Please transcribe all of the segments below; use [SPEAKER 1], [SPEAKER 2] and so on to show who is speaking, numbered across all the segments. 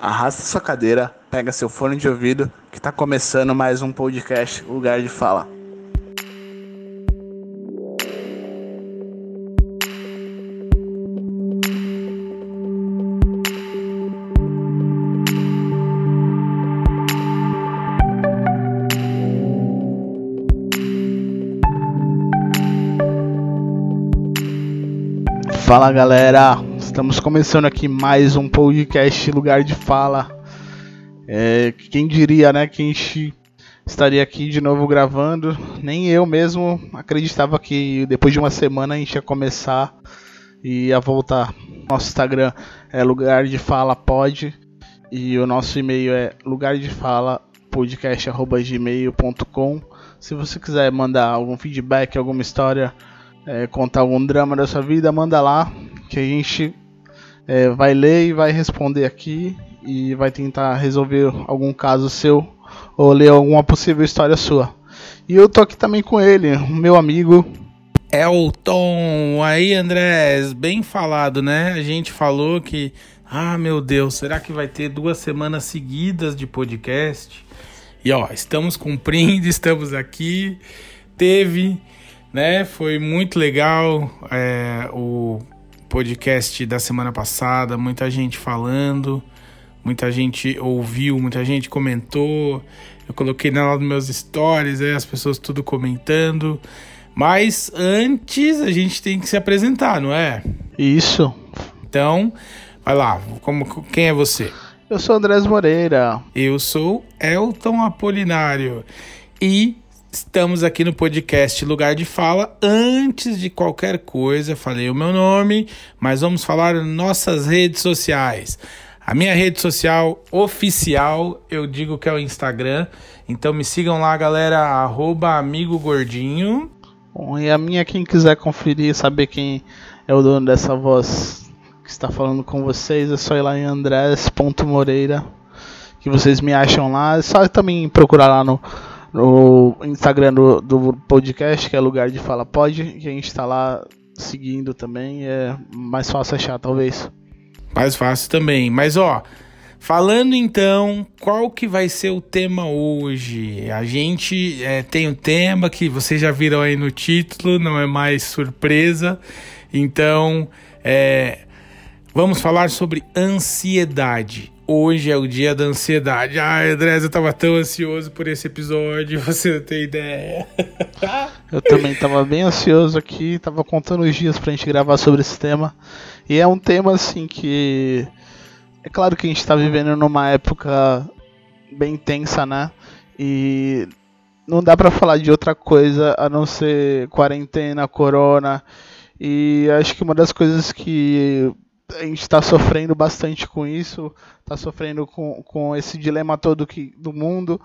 [SPEAKER 1] arrasta sua cadeira, pega seu fone de ouvido, que tá começando mais um podcast Lugar de Fala. Fala galera, estamos começando aqui mais um podcast Lugar de Fala. É, quem diria, né, que a gente estaria aqui de novo gravando? Nem eu mesmo acreditava que depois de uma semana a gente ia começar e ia voltar. Nosso Instagram é Lugar de Fala Pod e o nosso e-mail é lugardefala.podcast@gmail.com. Se você quiser mandar algum feedback, alguma história é, contar algum drama da sua vida, manda lá que a gente é, vai ler e vai responder aqui e vai tentar resolver algum caso seu ou ler alguma possível história sua. E eu tô aqui também com ele, meu amigo
[SPEAKER 2] Elton. Aí, Andrés, bem falado, né? A gente falou que, ah, meu Deus, será que vai ter duas semanas seguidas de podcast? E ó, estamos cumprindo, estamos aqui. Teve né? Foi muito legal é, o podcast da semana passada, muita gente falando, muita gente ouviu, muita gente comentou. Eu coloquei na dos meus stories, aí as pessoas tudo comentando. Mas antes a gente tem que se apresentar, não é?
[SPEAKER 1] Isso.
[SPEAKER 2] Então, vai lá. Como, quem é você?
[SPEAKER 1] Eu sou Andrés Moreira.
[SPEAKER 2] Eu sou Elton Apolinário. E Estamos aqui no podcast Lugar de Fala. Antes de qualquer coisa, falei o meu nome, mas vamos falar nossas redes sociais. A minha rede social oficial, eu digo que é o Instagram. Então me sigam lá, galera, arroba amigo gordinho.
[SPEAKER 1] Bom, e a minha, quem quiser conferir, saber quem é o dono dessa voz que está falando com vocês, é só ir lá em andrés.moreira, que vocês me acham lá. É só também procurar lá no no Instagram do, do podcast, que é lugar de fala pode, que a gente está lá seguindo também, é mais fácil achar, talvez.
[SPEAKER 2] Mais fácil também, mas ó, falando então, qual que vai ser o tema hoje? A gente é, tem um tema que vocês já viram aí no título, não é mais surpresa, então é, vamos falar sobre ansiedade. Hoje é o dia da ansiedade. Ai, André, eu tava tão ansioso por esse episódio, você não tem ideia.
[SPEAKER 1] eu também tava bem ansioso aqui, tava contando os dias pra gente gravar sobre esse tema. E é um tema assim que. É claro que a gente tá vivendo numa época bem tensa, né? E não dá para falar de outra coisa a não ser quarentena, corona. E acho que uma das coisas que a gente está sofrendo bastante com isso, está sofrendo com, com esse dilema todo que, do mundo.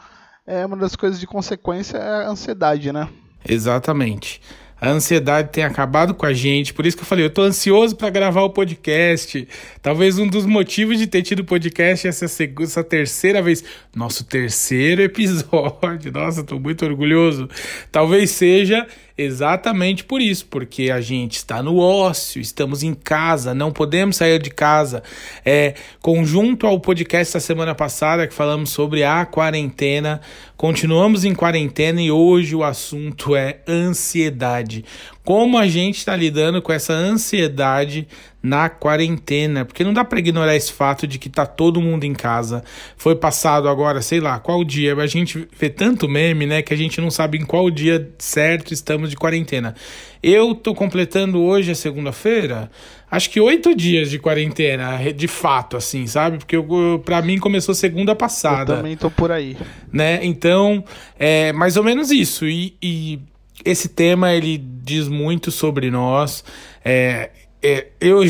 [SPEAKER 1] É uma das coisas de consequência é a ansiedade, né?
[SPEAKER 2] Exatamente. A ansiedade tem acabado com a gente, por isso que eu falei, eu tô ansioso para gravar o podcast. Talvez um dos motivos de ter tido podcast essa, segunda, essa terceira vez, nosso terceiro episódio. Nossa, tô muito orgulhoso. Talvez seja Exatamente por isso, porque a gente está no ócio, estamos em casa, não podemos sair de casa. É, conjunto ao podcast da semana passada que falamos sobre a quarentena, continuamos em quarentena e hoje o assunto é ansiedade. Como a gente está lidando com essa ansiedade na quarentena, porque não dá para ignorar esse fato de que tá todo mundo em casa. Foi passado agora, sei lá, qual dia? A gente vê tanto meme, né, que a gente não sabe em qual dia certo estamos de quarentena. Eu tô completando hoje, a segunda-feira, acho que oito dias de quarentena, de fato, assim, sabe? Porque pra mim começou segunda passada.
[SPEAKER 1] Eu também tô por aí.
[SPEAKER 2] Né? Então, é mais ou menos isso. E, e esse tema, ele diz muito sobre nós. É, é, eu,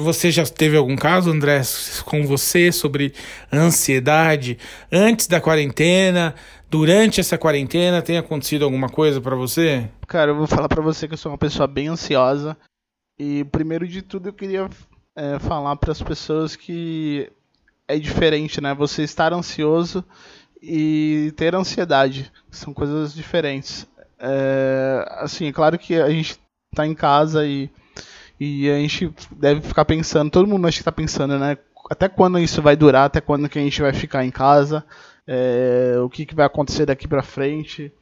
[SPEAKER 2] você já teve algum caso, André, com você sobre ansiedade antes da quarentena? Durante essa quarentena, tem acontecido alguma coisa para você?
[SPEAKER 1] Cara, eu vou falar para você que eu sou uma pessoa bem ansiosa. E primeiro de tudo, eu queria é, falar para as pessoas que é diferente, né? Você estar ansioso e ter ansiedade são coisas diferentes. É, assim, é claro que a gente tá em casa e e a gente deve ficar pensando, todo mundo acho que está pensando, né? até quando isso vai durar, até quando que a gente vai ficar em casa, é, o que, que vai acontecer daqui para frente.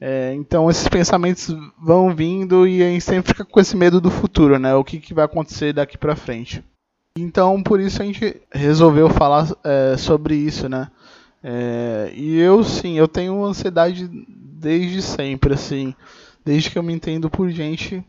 [SPEAKER 1] É, então esses pensamentos vão vindo e a gente sempre fica com esse medo do futuro, né? O que, que vai acontecer daqui para frente. Então por isso a gente resolveu falar é, sobre isso, né? É, e eu sim, eu tenho ansiedade desde sempre, assim, desde que eu me entendo por gente.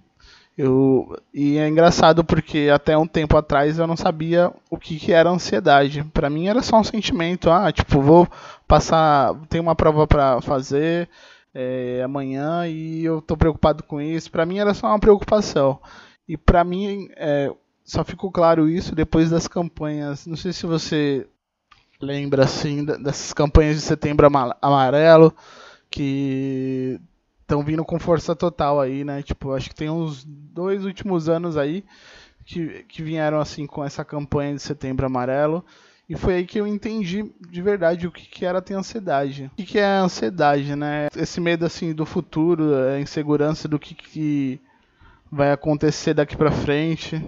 [SPEAKER 1] Eu, e é engraçado porque até um tempo atrás eu não sabia o que, que era ansiedade. Para mim era só um sentimento, ah, tipo, vou passar, tem uma prova para fazer é, amanhã e eu tô preocupado com isso. Para mim era só uma preocupação. E para mim é, só ficou claro isso depois das campanhas. Não sei se você lembra assim dessas campanhas de setembro amarelo que estão vindo com força total aí, né? Tipo, acho que tem uns dois últimos anos aí que, que vieram assim com essa campanha de setembro amarelo. E foi aí que eu entendi de verdade o que, que era ter ansiedade. O que, que é ansiedade, né? Esse medo assim do futuro, a insegurança do que, que vai acontecer daqui para frente.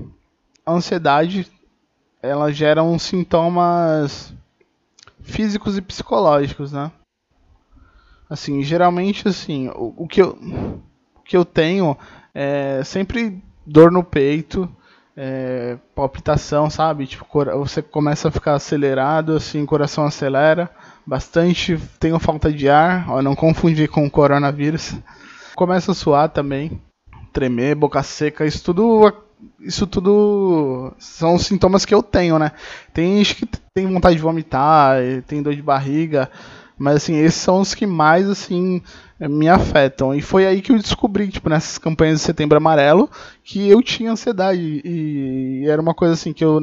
[SPEAKER 1] A ansiedade, ela gera uns sintomas físicos e psicológicos, né? Assim, geralmente, assim, o, o que, eu, o que eu tenho é sempre dor no peito, é, palpitação, sabe? Tipo, você começa a ficar acelerado, assim, o coração acelera bastante, tenho falta de ar, ó, não confundir com o coronavírus. Começa a suar também, tremer, boca seca, isso tudo isso tudo são sintomas que eu tenho, né? Tem gente que tem vontade de vomitar, tem dor de barriga, mas assim, esses são os que mais assim me afetam. E foi aí que eu descobri, tipo, nessas campanhas de Setembro Amarelo, que eu tinha ansiedade e era uma coisa assim que eu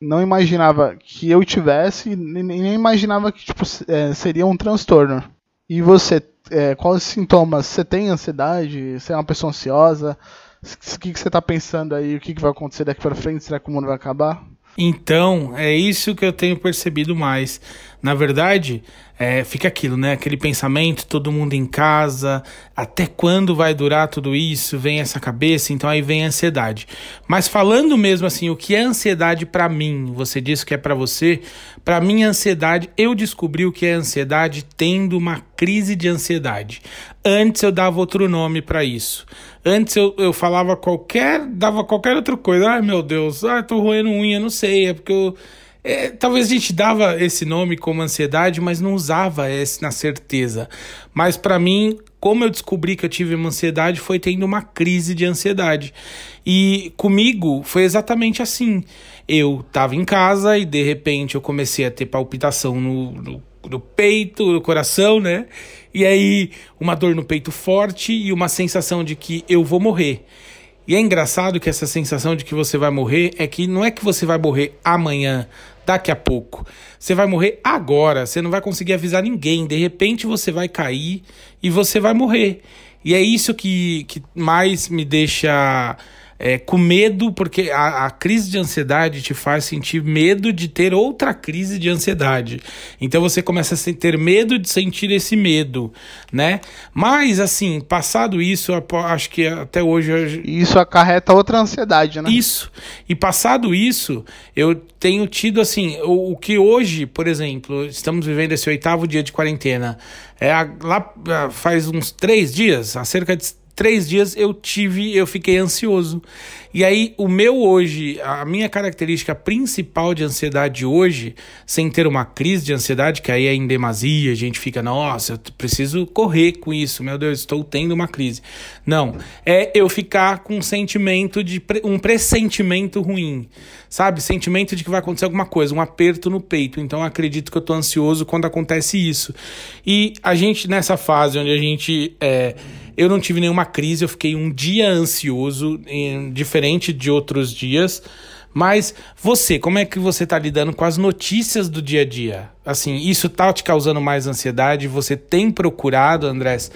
[SPEAKER 1] não imaginava que eu tivesse, nem imaginava que tipo, é, seria um transtorno. E você, é, quais sintomas? Você tem ansiedade? Você é uma pessoa ansiosa? O que, que você está pensando aí? O que, que vai acontecer daqui para frente? Será que o mundo vai acabar?
[SPEAKER 2] Então, é isso que eu tenho percebido mais. Na verdade, é, fica aquilo, né? Aquele pensamento, todo mundo em casa, até quando vai durar tudo isso? Vem essa cabeça, então aí vem a ansiedade. Mas falando mesmo assim, o que é ansiedade para mim? Você disse que é para você. Para mim, ansiedade, eu descobri o que é ansiedade tendo uma crise de ansiedade. Antes eu dava outro nome para isso. Antes eu, eu falava qualquer, dava qualquer outra coisa. Ai meu Deus, ai tô roendo unha, não sei, é porque eu é, talvez a gente dava esse nome como ansiedade, mas não usava esse na certeza. Mas para mim, como eu descobri que eu tive uma ansiedade, foi tendo uma crise de ansiedade. E comigo foi exatamente assim. Eu estava em casa e de repente eu comecei a ter palpitação no, no, no peito, no coração, né? E aí uma dor no peito forte e uma sensação de que eu vou morrer. E é engraçado que essa sensação de que você vai morrer é que não é que você vai morrer amanhã, daqui a pouco. Você vai morrer agora, você não vai conseguir avisar ninguém. De repente você vai cair e você vai morrer. E é isso que, que mais me deixa é, com medo, porque a, a, crise de ansiedade te faz sentir medo de ter outra crise de ansiedade. Então você começa a ter medo de sentir esse medo, né? Mas, assim, passado isso, acho que até hoje.
[SPEAKER 1] Isso acarreta outra ansiedade, né?
[SPEAKER 2] Isso. E passado isso, eu tenho tido, assim, o, o que hoje, por exemplo, estamos vivendo esse oitavo dia de quarentena. É, lá faz uns três dias, há cerca de três dias eu tive, eu fiquei ansioso. E aí, o meu hoje, a minha característica principal de ansiedade hoje, sem ter uma crise de ansiedade, que aí é em demasia, a gente fica, nossa, eu preciso correr com isso, meu Deus, estou tendo uma crise. Não, é eu ficar com um sentimento de um pressentimento ruim, sabe? Sentimento de que vai acontecer alguma coisa, um aperto no peito. Então, acredito que eu estou ansioso quando acontece isso. E a gente, nessa fase onde a gente. É, eu não tive nenhuma crise, eu fiquei um dia ansioso, em, diferente de outros dias. Mas você, como é que você tá lidando com as notícias do dia a dia? Assim, isso tá te causando mais ansiedade? Você tem procurado, Andrés,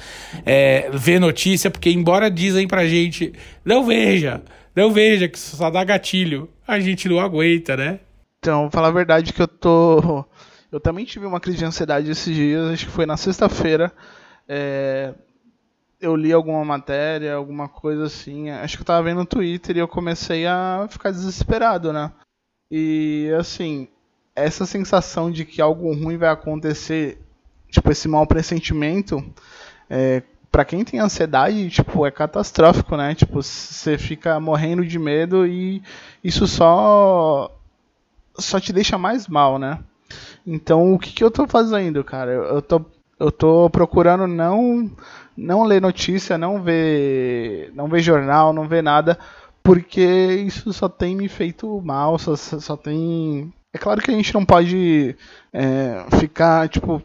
[SPEAKER 2] é, ver notícia? Porque embora dizem pra gente, não veja, não veja, que só dá gatilho, a gente não aguenta, né?
[SPEAKER 1] Então, vou falar a verdade que eu tô... Eu também tive uma crise de ansiedade esses dias, acho que foi na sexta-feira. É eu li alguma matéria, alguma coisa assim, acho que eu tava vendo no Twitter e eu comecei a ficar desesperado, né? E assim, essa sensação de que algo ruim vai acontecer, tipo, esse mau pressentimento, é, para quem tem ansiedade, tipo, é catastrófico, né? Tipo, você fica morrendo de medo e isso só só te deixa mais mal, né? Então, o que, que eu tô fazendo, cara? Eu tô, eu tô procurando não não ler notícia, não ver não ver jornal, não ver nada, porque isso só tem me feito mal, só, só tem é claro que a gente não pode é, ficar, tipo,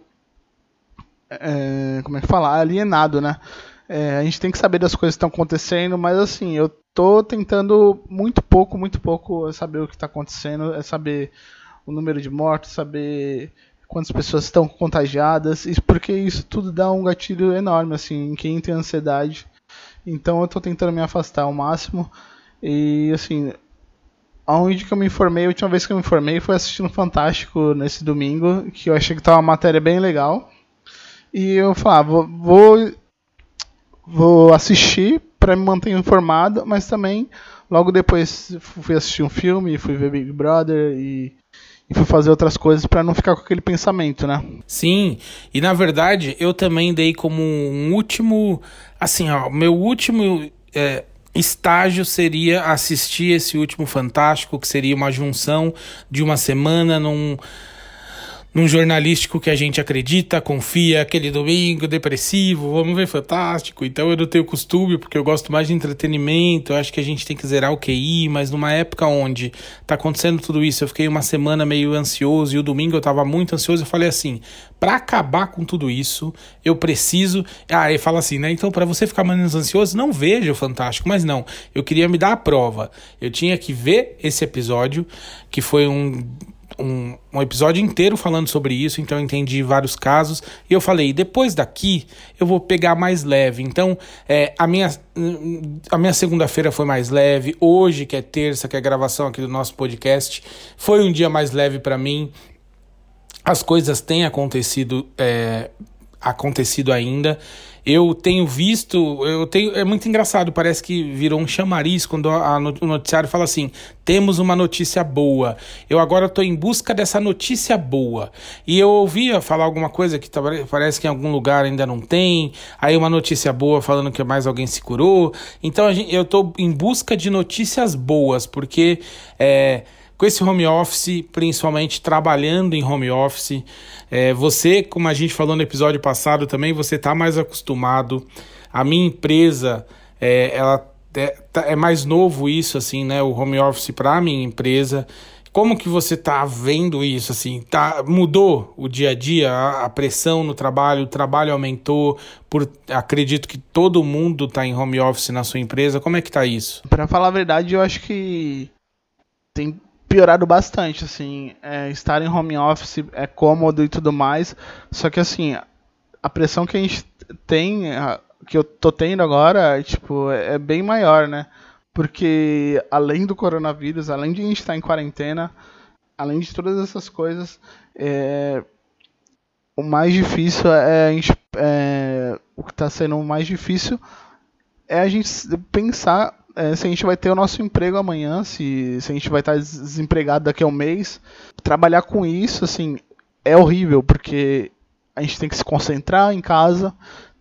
[SPEAKER 1] é, como é que fala? Alienado, né? É, a gente tem que saber das coisas que estão acontecendo, mas assim, eu tô tentando muito pouco, muito pouco saber o que está acontecendo, é saber o número de mortos, saber quantas pessoas estão contagiadas, porque isso tudo dá um gatilho enorme, assim, em quem tem ansiedade. Então eu tô tentando me afastar ao máximo. E assim, Onde que eu me informei, a última vez que eu me informei foi assistindo Fantástico nesse domingo, que eu achei que tava uma matéria bem legal. E eu falei, ah, vou, vou assistir para me manter informado, mas também logo depois fui assistir um filme, fui ver Big Brother e, e fui fazer outras coisas para não ficar com aquele pensamento, né?
[SPEAKER 2] Sim, e na verdade eu também dei como um último, assim, ó, meu último é, estágio seria assistir esse último Fantástico, que seria uma junção de uma semana num num jornalístico que a gente acredita, confia, aquele domingo depressivo, vamos ver fantástico. Então eu não tenho costume, porque eu gosto mais de entretenimento, eu acho que a gente tem que zerar o QI, mas numa época onde tá acontecendo tudo isso, eu fiquei uma semana meio ansioso e o domingo eu tava muito ansioso, eu falei assim, para acabar com tudo isso, eu preciso. Ah, ele fala assim, né? Então, para você ficar menos ansioso, não veja o Fantástico, mas não. Eu queria me dar a prova. Eu tinha que ver esse episódio, que foi um um, um, episódio inteiro falando sobre isso, então eu entendi vários casos. E eu falei, depois daqui eu vou pegar mais leve. Então, é, a minha, a minha segunda-feira foi mais leve. Hoje, que é terça, que é a gravação aqui do nosso podcast, foi um dia mais leve para mim. As coisas têm acontecido, é, acontecido ainda. Eu tenho visto, eu tenho, é muito engraçado, parece que virou um chamariz quando a, a, o noticiário fala assim: temos uma notícia boa. Eu agora estou em busca dessa notícia boa. E eu ouvia falar alguma coisa que parece que em algum lugar ainda não tem, aí uma notícia boa falando que mais alguém se curou. Então gente, eu estou em busca de notícias boas, porque é, com esse home office, principalmente trabalhando em home office, é, você, como a gente falou no episódio passado também, você está mais acostumado. A minha empresa, é, ela é, tá, é, mais novo isso, assim, né? O home office para a minha empresa. Como que você está vendo isso, assim? Tá, mudou o dia a dia, a, a, pressão no trabalho, o trabalho aumentou, por, acredito que todo mundo está em home office na sua empresa. Como é que tá isso?
[SPEAKER 1] Para falar a verdade, eu acho que tem piorado bastante, assim, é, estar em home office é cômodo e tudo mais, só que assim, a pressão que a gente tem, que eu tô tendo agora, tipo, é, é bem maior, né? Porque além do coronavírus, além de a gente estar em quarentena, além de todas essas coisas, é, o mais difícil é a gente, é, o que está sendo mais difícil é a gente pensar é, se a gente vai ter o nosso emprego amanhã, se, se a gente vai estar desempregado daqui a um mês. Trabalhar com isso, assim, é horrível, porque a gente tem que se concentrar em casa,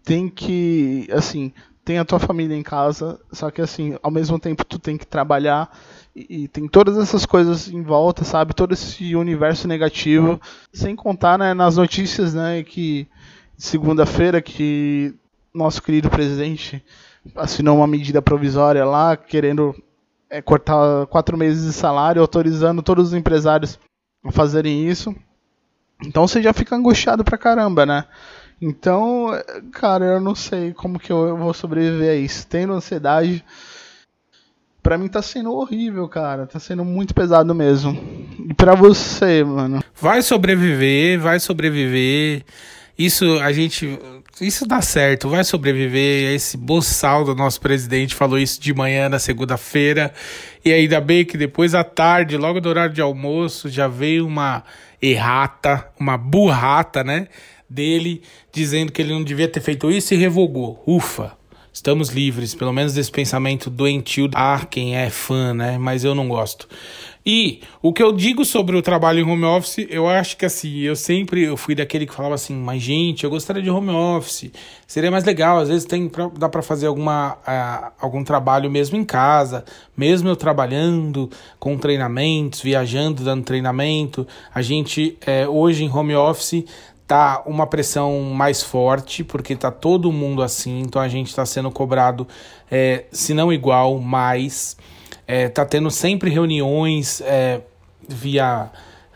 [SPEAKER 1] tem que, assim, tem a tua família em casa, só que, assim, ao mesmo tempo tu tem que trabalhar e, e tem todas essas coisas em volta, sabe? Todo esse universo negativo, sem contar, né, nas notícias, né, que segunda-feira que nosso querido presidente assinou uma medida provisória lá, querendo é, cortar quatro meses de salário, autorizando todos os empresários a fazerem isso. Então você já fica angustiado pra caramba, né? Então, cara, eu não sei como que eu vou sobreviver a isso. Tendo ansiedade, pra mim tá sendo horrível, cara. Tá sendo muito pesado mesmo. E pra você, mano?
[SPEAKER 2] Vai sobreviver, vai sobreviver. Isso a gente. Isso dá certo, vai sobreviver. Esse boçal do nosso presidente falou isso de manhã na segunda-feira. E ainda bem que depois à tarde, logo do horário de almoço, já veio uma errata, uma burrata, né? Dele dizendo que ele não devia ter feito isso e revogou. Ufa! estamos livres, pelo menos desse pensamento doentio. Ah, quem é fã, né? Mas eu não gosto. E o que eu digo sobre o trabalho em home office, eu acho que assim, eu sempre eu fui daquele que falava assim, mas gente, eu gostaria de home office, seria mais legal, às vezes tem pra, dá para fazer alguma, uh, algum trabalho mesmo em casa, mesmo eu trabalhando com treinamentos, viajando, dando treinamento, a gente é, hoje em home office tá uma pressão mais forte, porque tá todo mundo assim, então a gente está sendo cobrado, é, se não igual, mais é, tá tendo sempre reuniões é, via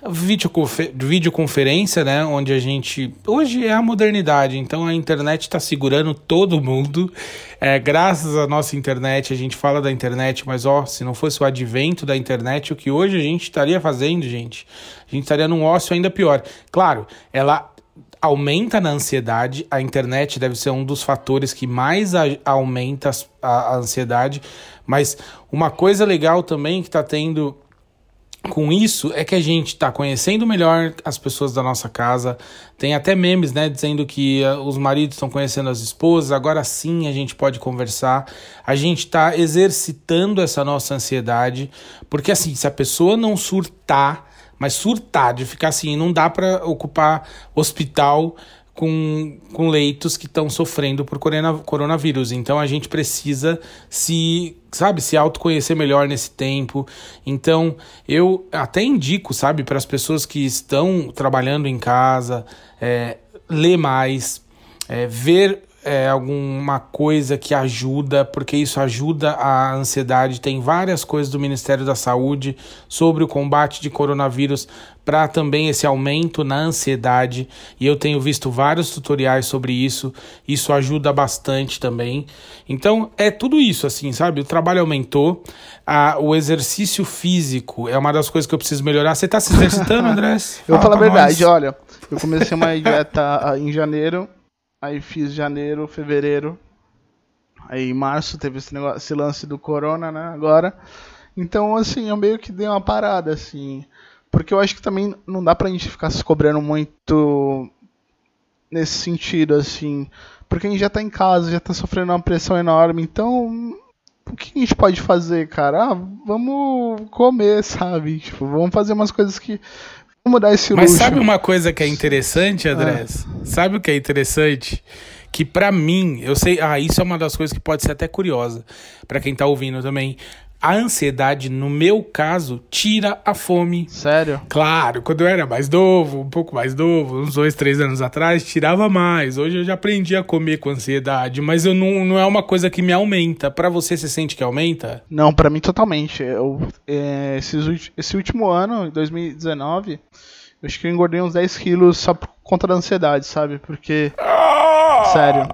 [SPEAKER 2] videoconfer videoconferência, né? Onde a gente. Hoje é a modernidade, então a internet está segurando todo mundo. É, graças à nossa internet, a gente fala da internet, mas ó, se não fosse o advento da internet, o que hoje a gente estaria fazendo, gente? A gente estaria num ócio ainda pior. Claro, ela aumenta na ansiedade. A internet deve ser um dos fatores que mais a, aumenta a, a, ansiedade. Mas uma coisa legal também que está tendo com isso é que a gente está conhecendo melhor as pessoas da nossa casa. Tem até memes, né, dizendo que uh, os maridos estão conhecendo as esposas. Agora sim a gente pode conversar. A gente está exercitando essa nossa ansiedade, porque assim, se a pessoa não surtar mas surtar, de ficar assim, não dá para ocupar hospital com, com leitos que estão sofrendo por coronavírus. Então a gente precisa se, sabe, se autoconhecer melhor nesse tempo. Então eu até indico, sabe, para as pessoas que estão trabalhando em casa, é, ler mais, é, ver é, alguma coisa que ajuda, porque isso ajuda a ansiedade. Tem várias coisas do Ministério da Saúde sobre o combate de coronavírus para também esse aumento na ansiedade. E eu tenho visto vários tutoriais sobre isso. Isso ajuda bastante também. Então é tudo isso, assim, sabe? O trabalho aumentou, a, o exercício físico é uma das coisas que eu preciso melhorar. Você está se exercitando, André?
[SPEAKER 1] eu vou falar a verdade, olha. Eu comecei uma dieta em janeiro Aí fiz janeiro, fevereiro. Aí em março teve esse, negócio, esse lance do corona, né? Agora. Então, assim, eu meio que dei uma parada, assim. Porque eu acho que também não dá pra gente ficar se cobrando muito nesse sentido, assim. Porque a gente já tá em casa, já tá sofrendo uma pressão enorme. Então, o que a gente pode fazer, cara? Ah, vamos comer, sabe? Tipo, vamos fazer umas coisas que mudar esse
[SPEAKER 2] Mas sabe uma coisa que é interessante, Andrés? Ah. Sabe o que é interessante? Que para mim, eu sei, ah, isso é uma das coisas que pode ser até curiosa para quem tá ouvindo também. A ansiedade, no meu caso, tira a fome.
[SPEAKER 1] Sério?
[SPEAKER 2] Claro, quando eu era mais novo, um pouco mais novo, uns dois, três anos atrás, tirava mais. Hoje eu já aprendi a comer com ansiedade, mas eu não, não é uma coisa que me aumenta. Para você, você sente que aumenta?
[SPEAKER 1] Não, para mim totalmente. Eu, é, esses, esse último ano, 2019, eu acho que eu engordei uns 10 quilos só por conta da ansiedade, sabe? Porque. Ah! Sério.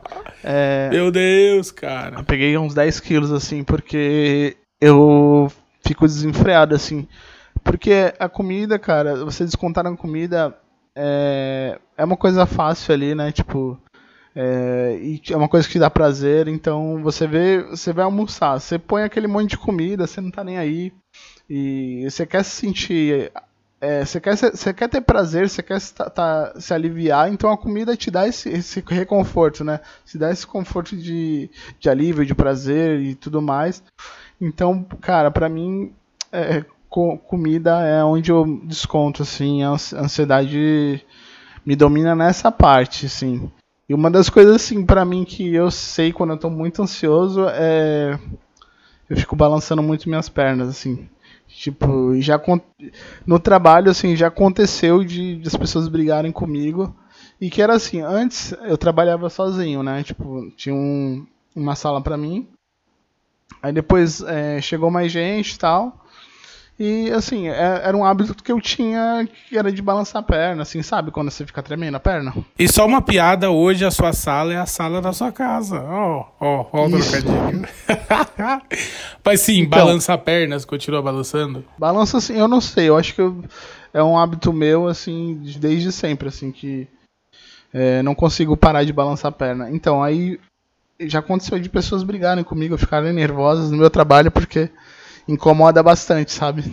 [SPEAKER 2] É, Meu Deus, cara.
[SPEAKER 1] Eu peguei uns 10 quilos, assim, porque eu fico desenfreado, assim. Porque a comida, cara, você descontar na comida é, é uma coisa fácil ali, né? Tipo. É, e é uma coisa que dá prazer, então você vê, você vai almoçar, você põe aquele monte de comida, você não tá nem aí, e você quer se sentir. É, você, quer, você quer ter prazer, você quer se, tá, se aliviar, então a comida te dá esse, esse reconforto, né? Te dá esse conforto de, de alívio, de prazer e tudo mais. Então, cara, para mim, é, co comida é onde eu desconto, assim, a ansiedade me domina nessa parte, assim. E uma das coisas, assim, para mim que eu sei quando eu tô muito ansioso é. Eu fico balançando muito minhas pernas, assim. Tipo, já no trabalho, assim, já aconteceu de, de as pessoas brigarem comigo. E que era assim, antes eu trabalhava sozinho, né? Tipo, tinha um, uma sala para mim Aí depois é, chegou mais gente e tal. E assim, é, era um hábito que eu tinha que era de balançar a perna, assim, sabe? Quando você fica tremendo a perna.
[SPEAKER 2] E só uma piada, hoje a sua sala é a sala da sua casa. Ó, ó, ó o trocadilho. Mas sim, então, balança a perna, você continua balançando?
[SPEAKER 1] Balança assim, eu não sei, eu acho que eu, é um hábito meu, assim, desde sempre, assim, que é, não consigo parar de balançar a perna. Então, aí já aconteceu de pessoas brigarem comigo, ficarem nervosas no meu trabalho porque incomoda bastante, sabe?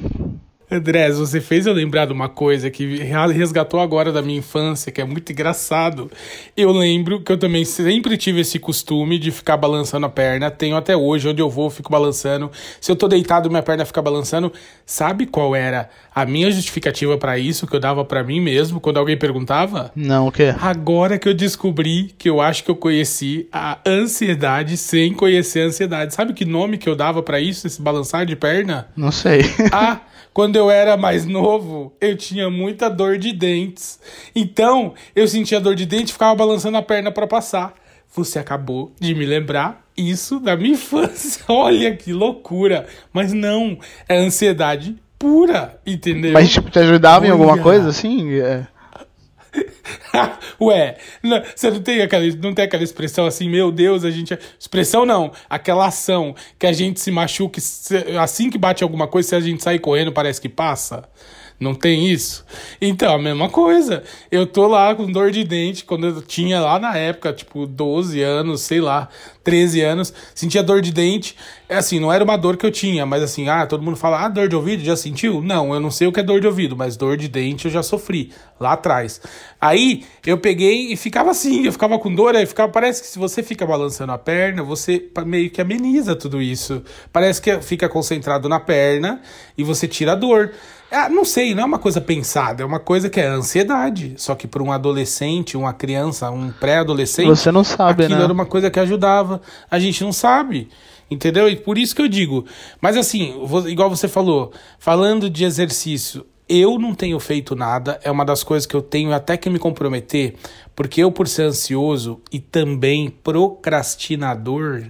[SPEAKER 2] Andrés, você fez eu lembrar de uma coisa que resgatou agora da minha infância, que é muito engraçado. Eu lembro que eu também sempre tive esse costume de ficar balançando a perna. Tenho até hoje, onde eu vou, eu fico balançando. Se eu tô deitado, minha perna fica balançando. Sabe qual era a minha justificativa para isso que eu dava para mim mesmo quando alguém perguntava?
[SPEAKER 1] Não, o quê?
[SPEAKER 2] Agora que eu descobri que eu acho que eu conheci a ansiedade sem conhecer a ansiedade. Sabe que nome que eu dava para isso, esse balançar de perna?
[SPEAKER 1] Não sei.
[SPEAKER 2] Ah, quando eu era mais novo, eu tinha muita dor de dentes. Então, eu sentia dor de dente e ficava balançando a perna para passar. Você acabou de me lembrar isso da minha infância. Olha que loucura. Mas não, é ansiedade pura, entendeu?
[SPEAKER 1] Mas tipo, te ajudava Olha. em alguma coisa assim? É.
[SPEAKER 2] Ué, não, você não tem, aquela, não tem aquela expressão assim, meu Deus, a gente. Expressão não, aquela ação que a gente se machuca, assim que bate alguma coisa, se a gente sair correndo, parece que passa. Não tem isso? Então, a mesma coisa. Eu tô lá com dor de dente, quando eu tinha lá na época, tipo, 12 anos, sei lá, 13 anos, sentia dor de dente. É assim, não era uma dor que eu tinha, mas assim, ah, todo mundo fala, ah, dor de ouvido, já sentiu? Não, eu não sei o que é dor de ouvido, mas dor de dente eu já sofri, lá atrás. Aí, eu peguei e ficava assim, eu ficava com dor, aí ficava, parece que se você fica balançando a perna, você meio que ameniza tudo isso. Parece que fica concentrado na perna e você tira a dor. É, não sei, não é uma coisa pensada, é uma coisa que é ansiedade. Só que para um adolescente, uma criança, um pré-adolescente.
[SPEAKER 1] Você não sabe,
[SPEAKER 2] aquilo
[SPEAKER 1] né?
[SPEAKER 2] era uma coisa que ajudava. A gente não sabe. Entendeu? E por isso que eu digo. Mas assim, igual você falou, falando de exercício, eu não tenho feito nada, é uma das coisas que eu tenho até que me comprometer, porque eu, por ser ansioso e também procrastinador,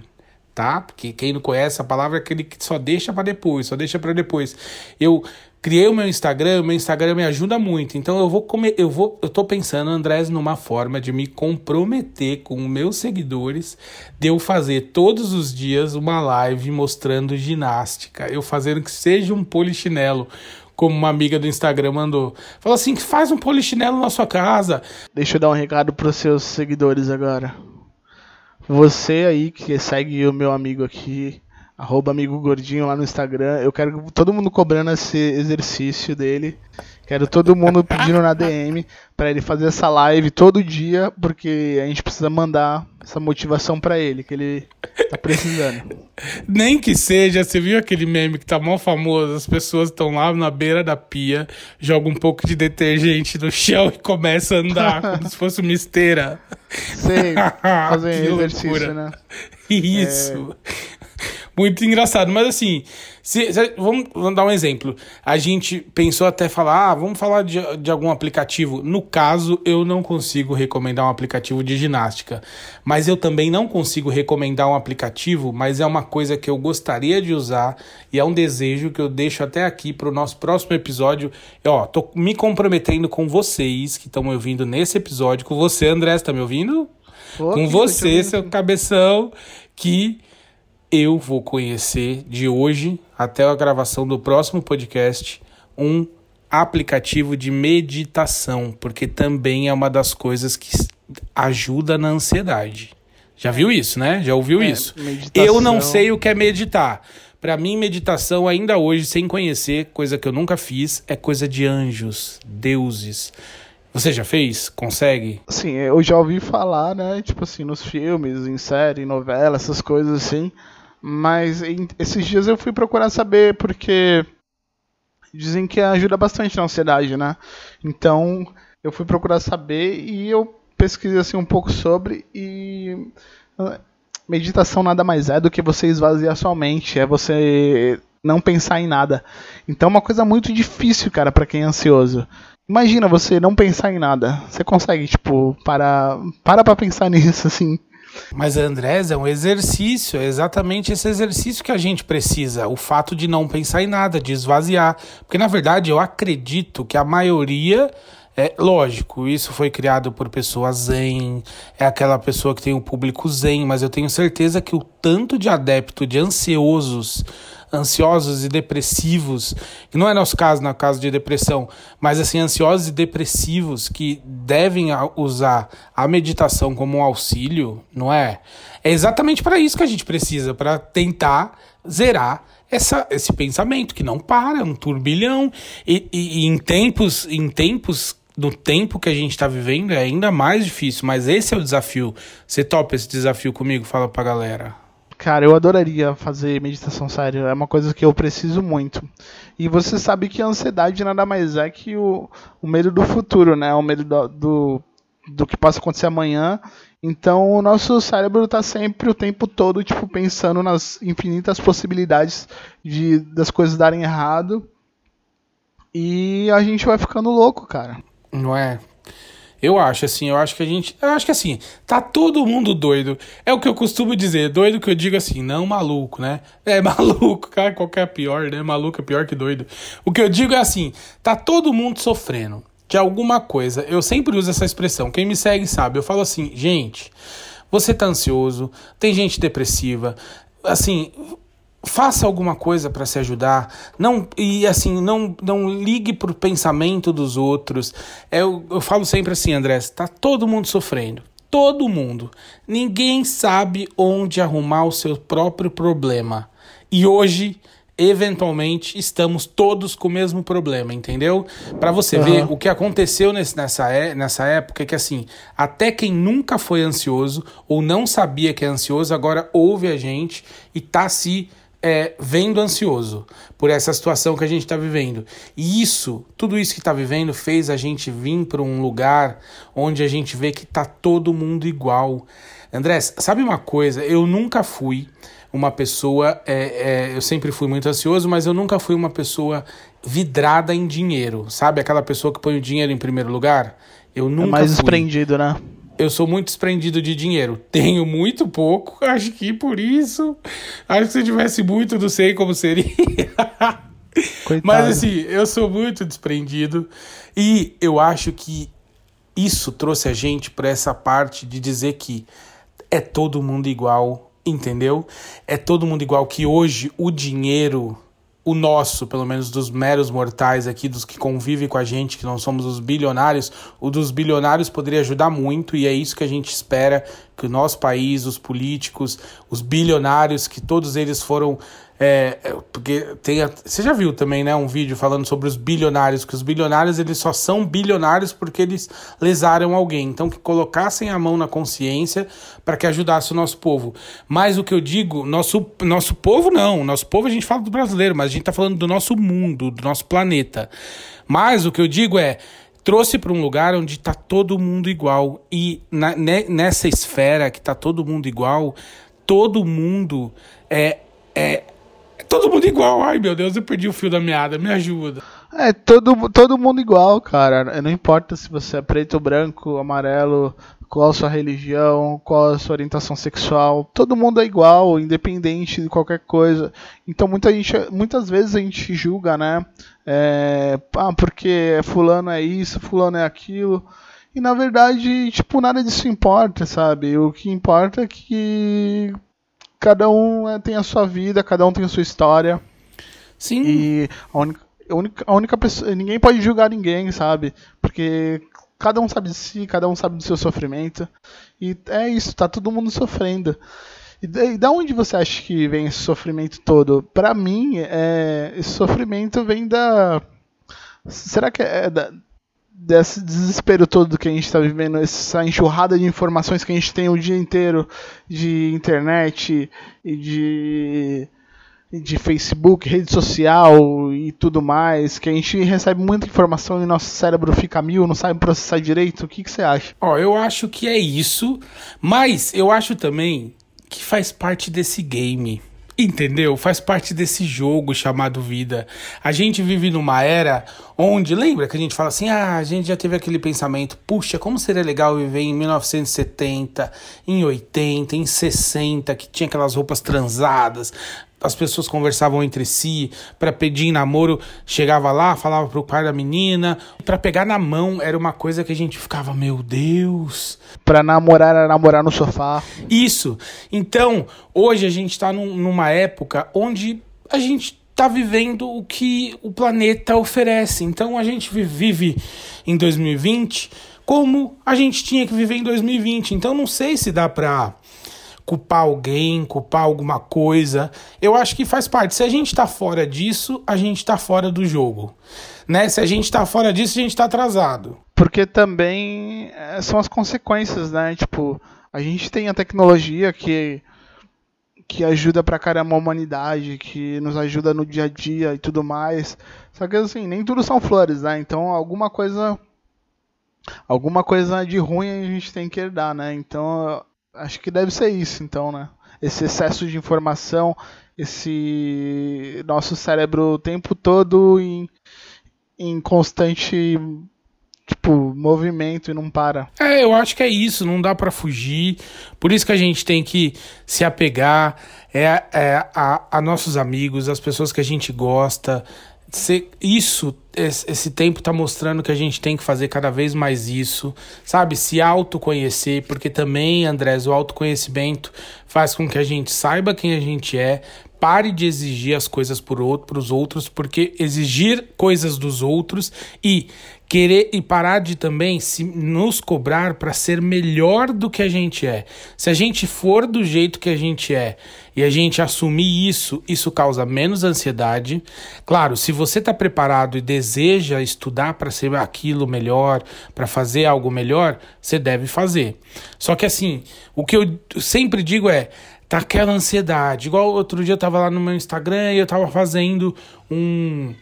[SPEAKER 2] tá? Porque quem não conhece a palavra é aquele que só deixa para depois, só deixa para depois. Eu criei o meu Instagram, o meu Instagram me ajuda muito. Então eu vou comer, eu vou, eu tô pensando, Andrés, numa forma de me comprometer com meus seguidores, de eu fazer todos os dias uma live mostrando ginástica, eu fazendo que seja um polichinelo. Como uma amiga do Instagram mandou. Falou assim: faz um polichinelo na sua casa.
[SPEAKER 1] Deixa eu dar um recado pros seus seguidores agora. Você aí que segue o meu amigo aqui, arroba amigo gordinho lá no Instagram. Eu quero todo mundo cobrando esse exercício dele. Quero todo mundo pedindo na DM para ele fazer essa live todo dia, porque a gente precisa mandar essa motivação para ele, que ele tá precisando.
[SPEAKER 2] Nem que seja, você viu aquele meme que tá mó famoso? As pessoas estão lá na beira da pia, jogam um pouco de detergente no chão e começam a andar como se fosse uma esteira.
[SPEAKER 1] Sei, fazer exercício, loucura. né?
[SPEAKER 2] Isso. É... Muito engraçado. Mas assim, se, se, vamos, vamos, dar um exemplo. A gente pensou até falar, ah, vamos falar de, de algum aplicativo. No caso, eu não consigo recomendar um aplicativo de ginástica. Mas eu também não consigo recomendar um aplicativo, mas é uma coisa que eu gostaria de usar e é um desejo que eu deixo até aqui para o nosso próximo episódio. Ó, tô me comprometendo com vocês que estão me ouvindo nesse episódio. Com você, André, está me ouvindo? Pô, com você, seu cabeção, que eu vou conhecer de hoje até a gravação do próximo podcast um aplicativo de meditação, porque também é uma das coisas que ajuda na ansiedade. Já viu isso, né? Já ouviu é, isso? Meditação... Eu não sei o que é meditar. Para mim, meditação, ainda hoje, sem conhecer, coisa que eu nunca fiz, é coisa de anjos, deuses. Você já fez? Consegue?
[SPEAKER 1] Sim, eu já ouvi falar, né? Tipo assim, nos filmes, em série, novela, essas coisas assim. Mas em, esses dias eu fui procurar saber porque dizem que ajuda bastante na ansiedade, né? Então eu fui procurar saber e eu pesquisei assim um pouco sobre e ah, meditação nada mais é do que você esvaziar sua mente, é você não pensar em nada. Então é uma coisa muito difícil, cara, para quem é ansioso. Imagina você não pensar em nada. Você consegue, tipo, parar, para pra pensar nisso, assim.
[SPEAKER 2] Mas, Andrés, é um exercício, é exatamente esse exercício que a gente precisa. O fato de não pensar em nada, de esvaziar. Porque, na verdade, eu acredito que a maioria. É lógico, isso foi criado por pessoas zen, é aquela pessoa que tem um público zen, mas eu tenho certeza que o tanto de adepto de ansiosos ansiosos e depressivos, que não é nosso caso, no caso de depressão, mas assim, ansiosos e depressivos que devem usar a meditação como um auxílio, não é? É exatamente para isso que a gente precisa, para tentar zerar essa, esse pensamento que não para, um turbilhão. E, e, e em tempos, em tempos, no tempo que a gente está vivendo, é ainda mais difícil. Mas esse é o desafio. Você topa esse desafio comigo? Fala pra galera.
[SPEAKER 1] Cara, eu adoraria fazer meditação séria. É uma coisa que eu preciso muito. E você sabe que a ansiedade nada mais é que o, o medo do futuro, né? O medo do, do, do que possa acontecer amanhã então o nosso cérebro está sempre o tempo todo tipo pensando nas infinitas possibilidades de das coisas darem errado. E a gente vai ficando louco, cara.
[SPEAKER 2] Não é? Eu acho assim, eu acho que a gente, eu acho que assim, tá todo mundo doido. É o que eu costumo dizer, doido que eu digo assim, não maluco, né? É maluco, cara, qualquer pior, né? Maluco é pior que doido. O que eu digo é assim, tá todo mundo sofrendo de alguma coisa. Eu sempre uso essa expressão. Quem me segue sabe. Eu falo assim, gente, você tá ansioso, tem gente depressiva, assim, faça alguma coisa para se ajudar. Não e assim, não não ligue pro pensamento dos outros. Eu, eu falo sempre assim, André, tá todo mundo sofrendo. Todo mundo. Ninguém sabe onde arrumar o seu próprio problema. E hoje eventualmente estamos todos com o mesmo problema, entendeu? Para você uhum. ver o que aconteceu nesse, nessa, é, nessa época, é que assim, até quem nunca foi ansioso ou não sabia que é ansioso, agora ouve a gente e tá se é, vendo ansioso por essa situação que a gente está vivendo. E isso, tudo isso que está vivendo, fez a gente vir para um lugar onde a gente vê que tá todo mundo igual. André, sabe uma coisa? Eu nunca fui uma pessoa. É, é, eu sempre fui muito ansioso, mas eu nunca fui uma pessoa vidrada em dinheiro. Sabe aquela pessoa que põe o dinheiro em primeiro lugar? Eu é nunca. É
[SPEAKER 1] mais fui. desprendido, né?
[SPEAKER 2] Eu sou muito desprendido de dinheiro. Tenho muito pouco, acho que por isso. Acho que se tivesse muito, não sei como seria. Coitado. Mas assim, eu sou muito desprendido. E eu acho que isso trouxe a gente para essa parte de dizer que é todo mundo igual, entendeu? É todo mundo igual que hoje o dinheiro, o nosso, pelo menos dos meros mortais aqui, dos que convivem com a gente, que não somos os bilionários, o dos bilionários poderia ajudar muito e é isso que a gente espera que o nosso país, os políticos, os bilionários, que todos eles foram é, é, porque tem a, você já viu também, né, um vídeo falando sobre os bilionários, que os bilionários eles só são bilionários porque eles lesaram alguém. Então que colocassem a mão na consciência para que ajudasse o nosso povo. Mas o que eu digo, nosso nosso povo não, nosso povo a gente fala do brasileiro, mas a gente está falando do nosso mundo, do nosso planeta. Mas o que eu digo é trouxe para um lugar onde está todo mundo igual e na, nessa esfera que está todo mundo igual, todo mundo é, é todo mundo igual. Ai, meu Deus, eu perdi o fio da meada. Me ajuda.
[SPEAKER 1] É, todo, todo mundo igual, cara. Não importa se você é preto, branco, amarelo, qual a sua religião, qual a sua orientação sexual. Todo mundo é igual, independente de qualquer coisa. Então muita gente, muitas vezes a gente julga, né? É, ah, porque fulano é isso, fulano é aquilo. E na verdade, tipo, nada disso importa, sabe? O que importa é que cada um é, tem a sua vida, cada um tem a sua história.
[SPEAKER 2] Sim.
[SPEAKER 1] E a única, a única, a única pessoa. Ninguém pode julgar ninguém, sabe? Porque cada um sabe de si, cada um sabe do seu sofrimento. E é isso, tá todo mundo sofrendo. E da onde você acha que vem esse sofrimento todo? Para mim, é, esse sofrimento vem da. Será que é da, desse desespero todo que a gente está vivendo, essa enxurrada de informações que a gente tem o dia inteiro de internet e de, de Facebook, rede social e tudo mais, que a gente recebe muita informação e nosso cérebro fica mil, não sabe processar direito. O que, que você acha?
[SPEAKER 2] Ó, eu acho que é isso, mas eu acho também que faz parte desse game. Entendeu? Faz parte desse jogo chamado vida. A gente vive numa era onde, lembra que a gente fala assim: ah, a gente já teve aquele pensamento, puxa, como seria legal viver em 1970, em 80, em 60, que tinha aquelas roupas transadas, as pessoas conversavam entre si para pedir namoro, chegava lá, falava pro pai da menina, para pegar na mão era uma coisa que a gente ficava, meu Deus.
[SPEAKER 1] Para namorar era namorar no sofá.
[SPEAKER 2] Isso. Então, hoje a gente tá num, numa época onde a gente tá vivendo o que o planeta oferece. Então a gente vive em 2020 como a gente tinha que viver em 2020. Então não sei se dá para culpar alguém, culpar alguma coisa. Eu acho que faz parte. Se a gente tá fora disso, a gente tá fora do jogo. Né? Se a gente tá fora disso, a gente tá atrasado.
[SPEAKER 1] Porque também é, são as consequências, né? Tipo, a gente tem a tecnologia que que ajuda pra caramba a humanidade, que nos ajuda no dia a dia e tudo mais. Só que assim, nem tudo são flores, né? Então alguma coisa alguma coisa de ruim a gente tem que herdar, né? Então acho que deve ser isso, então, né? Esse excesso de informação, esse nosso cérebro o tempo todo em, em constante tipo, movimento e não para.
[SPEAKER 2] É, eu acho que é isso, não dá para fugir. Por isso que a gente tem que se apegar é, é, a, a nossos amigos, as pessoas que a gente gosta. Se, isso, esse tempo tá mostrando que a gente tem que fazer cada vez mais isso, sabe? Se autoconhecer, porque também, Andrés, o autoconhecimento faz com que a gente saiba quem a gente é, pare de exigir as coisas por outros, porque exigir coisas dos outros e querer e parar de também se nos cobrar para ser melhor do que a gente é. Se a gente for do jeito que a gente é e a gente assumir isso, isso causa menos ansiedade. Claro, se você está preparado e deseja estudar para ser aquilo melhor, para fazer algo melhor, você deve fazer. Só que assim, o que eu sempre digo é tá aquela ansiedade. Igual outro dia eu tava lá no meu Instagram e eu tava fazendo um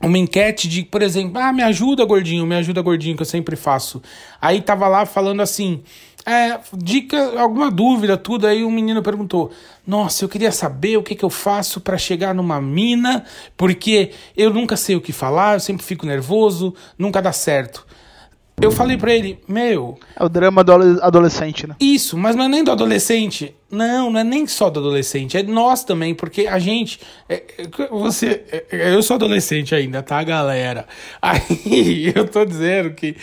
[SPEAKER 2] uma enquete de, por exemplo, ah, me ajuda, gordinho, me ajuda, gordinho, que eu sempre faço. Aí tava lá falando assim, é, dica, alguma dúvida, tudo. Aí um menino perguntou: Nossa, eu queria saber o que, que eu faço para chegar numa mina, porque eu nunca sei o que falar, eu sempre fico nervoso, nunca dá certo. Eu falei para ele, meu.
[SPEAKER 1] É o drama do adolescente, né?
[SPEAKER 2] Isso, mas não é nem do adolescente. Não, não é nem só do adolescente, é nós também, porque a gente. É, é você. É, eu sou adolescente ainda, tá, galera? Aí eu tô dizendo que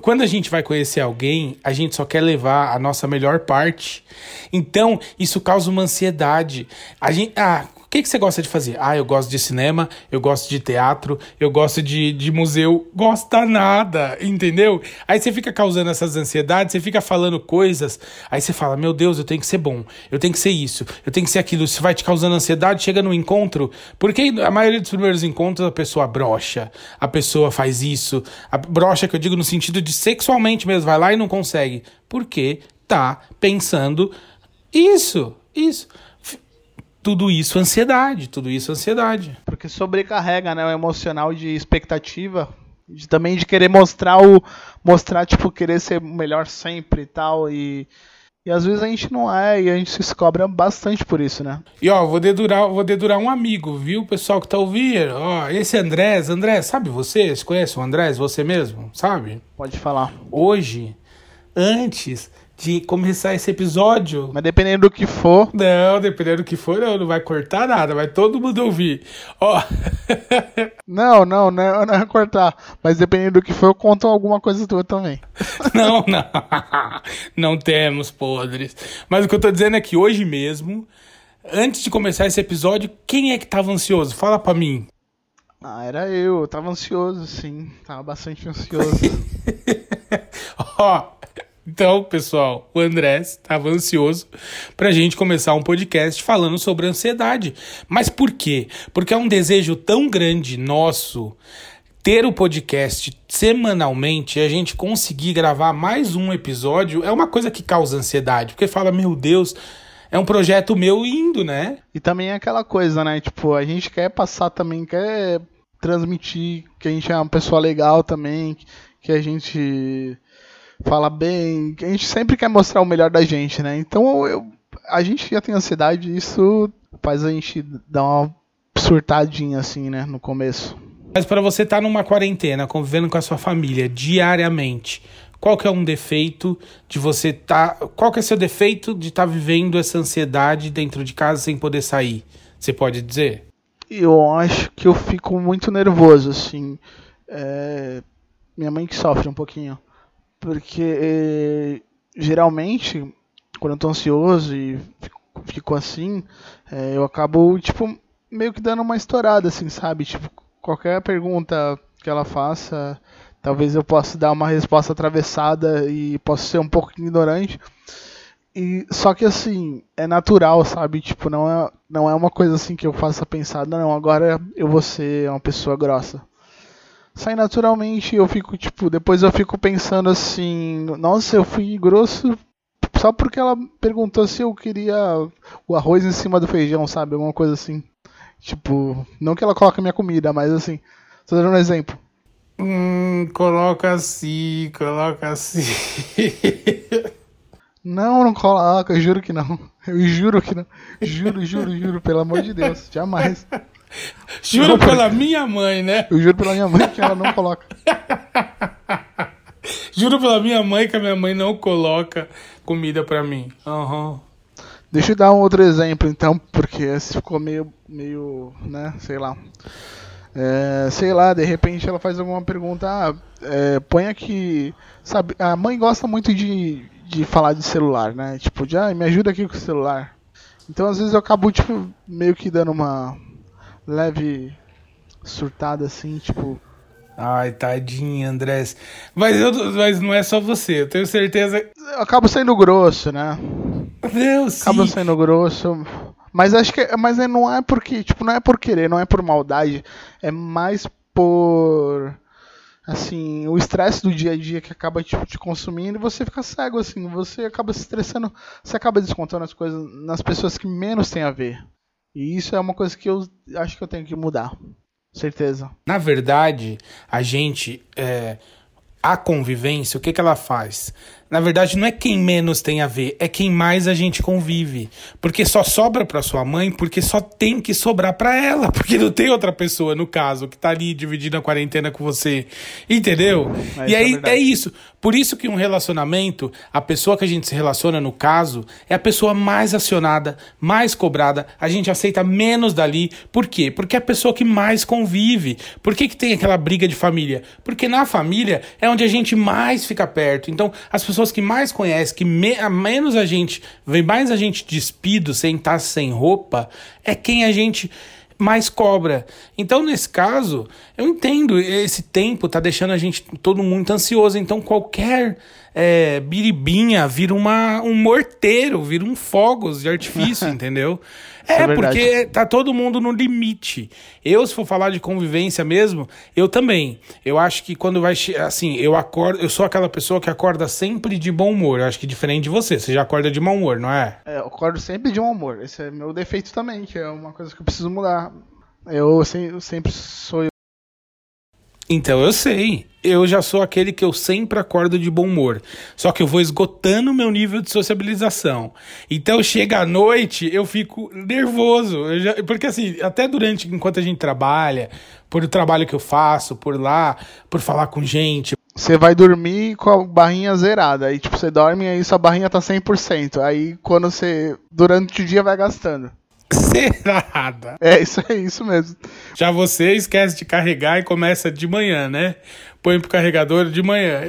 [SPEAKER 2] quando a gente vai conhecer alguém, a gente só quer levar a nossa melhor parte. Então, isso causa uma ansiedade. A gente. Ah, que, que você gosta de fazer? Ah, eu gosto de cinema, eu gosto de teatro, eu gosto de, de museu. Gosta nada, entendeu? Aí você fica causando essas ansiedades, você fica falando coisas, aí você fala, meu Deus, eu tenho que ser bom, eu tenho que ser isso, eu tenho que ser aquilo. Isso vai te causando ansiedade, chega no encontro, porque a maioria dos primeiros encontros a pessoa brocha, a pessoa faz isso, a brocha que eu digo no sentido de sexualmente mesmo, vai lá e não consegue. Porque tá pensando isso, isso tudo isso ansiedade, tudo isso ansiedade.
[SPEAKER 1] Porque sobrecarrega, né, o emocional de expectativa, de, também de querer mostrar o mostrar tipo querer ser melhor sempre e tal e e às vezes a gente não é e a gente se cobra bastante por isso, né?
[SPEAKER 2] E ó, vou dedurar, vou dedurar um amigo, viu? Pessoal que tá ouvindo, ó, esse Andrés, Andrés, sabe você? Você conhece o Andrés, você mesmo, sabe?
[SPEAKER 1] Pode falar.
[SPEAKER 2] Hoje, antes de começar esse episódio.
[SPEAKER 1] Mas dependendo do que for.
[SPEAKER 2] Não, dependendo do que for, não, não vai cortar nada, vai todo mundo ouvir. Ó.
[SPEAKER 1] não, não, não, não vai cortar. Mas dependendo do que for, eu conto alguma coisa tua também.
[SPEAKER 2] não, não. Não temos podres. Mas o que eu tô dizendo é que hoje mesmo, antes de começar esse episódio, quem é que tava ansioso? Fala pra mim.
[SPEAKER 1] Ah, era eu. Eu tava ansioso, sim. Tava bastante ansioso.
[SPEAKER 2] Ó. Então, pessoal, o André estava ansioso para a gente começar um podcast falando sobre ansiedade. Mas por quê? Porque é um desejo tão grande nosso ter o podcast semanalmente e a gente conseguir gravar mais um episódio é uma coisa que causa ansiedade. Porque fala, meu Deus, é um projeto meu indo, né?
[SPEAKER 1] E também é aquela coisa, né? Tipo, a gente quer passar também, quer transmitir que a gente é uma pessoa legal também, que a gente fala bem. A gente sempre quer mostrar o melhor da gente, né? Então eu, a gente já tem ansiedade e isso faz a gente dar uma surtadinha assim, né, no começo.
[SPEAKER 2] Mas para você estar tá numa quarentena, convivendo com a sua família diariamente, qual que é um defeito de você tá, qual que é seu defeito de estar tá vivendo essa ansiedade dentro de casa sem poder sair? Você pode dizer?
[SPEAKER 1] Eu acho que eu fico muito nervoso, assim. É... Minha mãe que sofre um pouquinho. Porque eh, geralmente, quando eu tô ansioso e fico, fico assim, eh, eu acabo, tipo, meio que dando uma estourada, assim, sabe? Tipo, qualquer pergunta que ela faça, talvez eu possa dar uma resposta atravessada e possa ser um pouco ignorante. E, só que assim, é natural, sabe? Tipo, não é, não é uma coisa assim que eu faça pensar, não, agora eu vou ser uma pessoa grossa. Sai naturalmente, eu fico, tipo, depois eu fico pensando assim, nossa, eu fui grosso só porque ela perguntou se eu queria o arroz em cima do feijão, sabe? Alguma coisa assim. Tipo, não que ela coloque minha comida, mas assim, tô dando um exemplo.
[SPEAKER 2] Hum, coloca assim, coloca assim.
[SPEAKER 1] Não, não coloca, eu juro que não. Eu juro que não. Juro, juro, juro, pelo amor de Deus, jamais.
[SPEAKER 2] Juro pela minha mãe, né?
[SPEAKER 1] Eu juro pela minha mãe que ela não coloca.
[SPEAKER 2] juro pela minha mãe que a minha mãe não coloca comida pra mim. Uhum.
[SPEAKER 1] Deixa eu dar um outro exemplo então, porque esse ficou meio, meio, né, sei lá. É, sei lá, de repente ela faz alguma pergunta, ah, é, põe aqui, sabe, a mãe gosta muito de, de falar de celular, né, tipo, de, ah, me ajuda aqui com o celular. Então às vezes eu acabo, tipo, meio que dando uma leve surtada assim, tipo...
[SPEAKER 2] Ai, tadinha, Andrés. Mas, eu, mas não é só você, eu tenho certeza...
[SPEAKER 1] Eu acabo sendo grosso, né?
[SPEAKER 2] Deus,
[SPEAKER 1] sim. sendo grosso. Mas acho que mas não é porque, tipo, não é por querer, não é por maldade, é mais por assim, o estresse do dia a dia que acaba tipo, te consumindo e você fica cego assim, você acaba se estressando, você acaba descontando as coisas nas pessoas que menos tem a ver. E isso é uma coisa que eu acho que eu tenho que mudar. Certeza.
[SPEAKER 2] Na verdade, a gente é, a convivência, o que, que ela faz? Na verdade, não é quem menos tem a ver, é quem mais a gente convive. Porque só sobra para sua mãe, porque só tem que sobrar para ela, porque não tem outra pessoa, no caso, que tá ali dividindo a quarentena com você. Entendeu? É, e aí é, é, isso. Por isso que um relacionamento, a pessoa que a gente se relaciona, no caso, é a pessoa mais acionada, mais cobrada, a gente aceita menos dali. Por quê? Porque é a pessoa que mais convive. Por que, que tem aquela briga de família? Porque na família é onde a gente mais fica perto. Então, as pessoas que mais conhecem, que me, a menos a gente, vê mais a gente despido, sem estar sem roupa, é quem a gente mais cobra. Então, nesse caso, eu entendo, esse tempo tá deixando a gente todo muito ansioso. Então, qualquer é, biribinha vira uma, um morteiro, vira um fogos de artifício, entendeu? É, é porque tá todo mundo no limite. Eu, se for falar de convivência mesmo, eu também. Eu acho que quando vai. Assim, eu acordo. Eu sou aquela pessoa que acorda sempre de bom humor. Eu acho que diferente de você. Você já acorda de mau humor, não é?
[SPEAKER 1] É, eu acordo sempre de bom humor. Esse é meu defeito também, que é uma coisa que eu preciso mudar. Eu, eu sempre sou
[SPEAKER 2] então eu sei. Eu já sou aquele que eu sempre acordo de bom humor. Só que eu vou esgotando meu nível de sociabilização. Então chega à noite, eu fico nervoso. Eu já, porque assim, até durante, enquanto a gente trabalha, por o trabalho que eu faço, por lá, por falar com gente.
[SPEAKER 1] Você vai dormir com a barrinha zerada. Aí, tipo, você dorme e aí sua barrinha tá 100%. Aí, quando você. Durante o dia vai gastando.
[SPEAKER 2] Zerada.
[SPEAKER 1] É, isso é isso mesmo.
[SPEAKER 2] Já você esquece de carregar e começa de manhã, né? Põe pro carregador de manhã.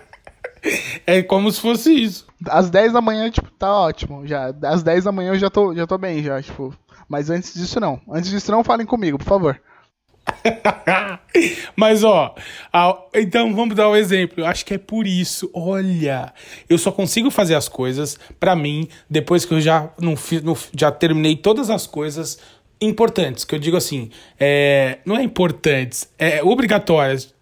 [SPEAKER 2] é como se fosse isso.
[SPEAKER 1] Às 10 da manhã, tipo, tá ótimo. Já. Às 10 da manhã eu já tô, já tô bem, já, tipo. Mas antes disso não. Antes disso não falem comigo, por favor.
[SPEAKER 2] Mas ó, então vamos dar um exemplo. Acho que é por isso. Olha, eu só consigo fazer as coisas para mim depois que eu já não, não, já terminei todas as coisas importantes. Que eu digo assim, é, não é importantes, é obrigatórias.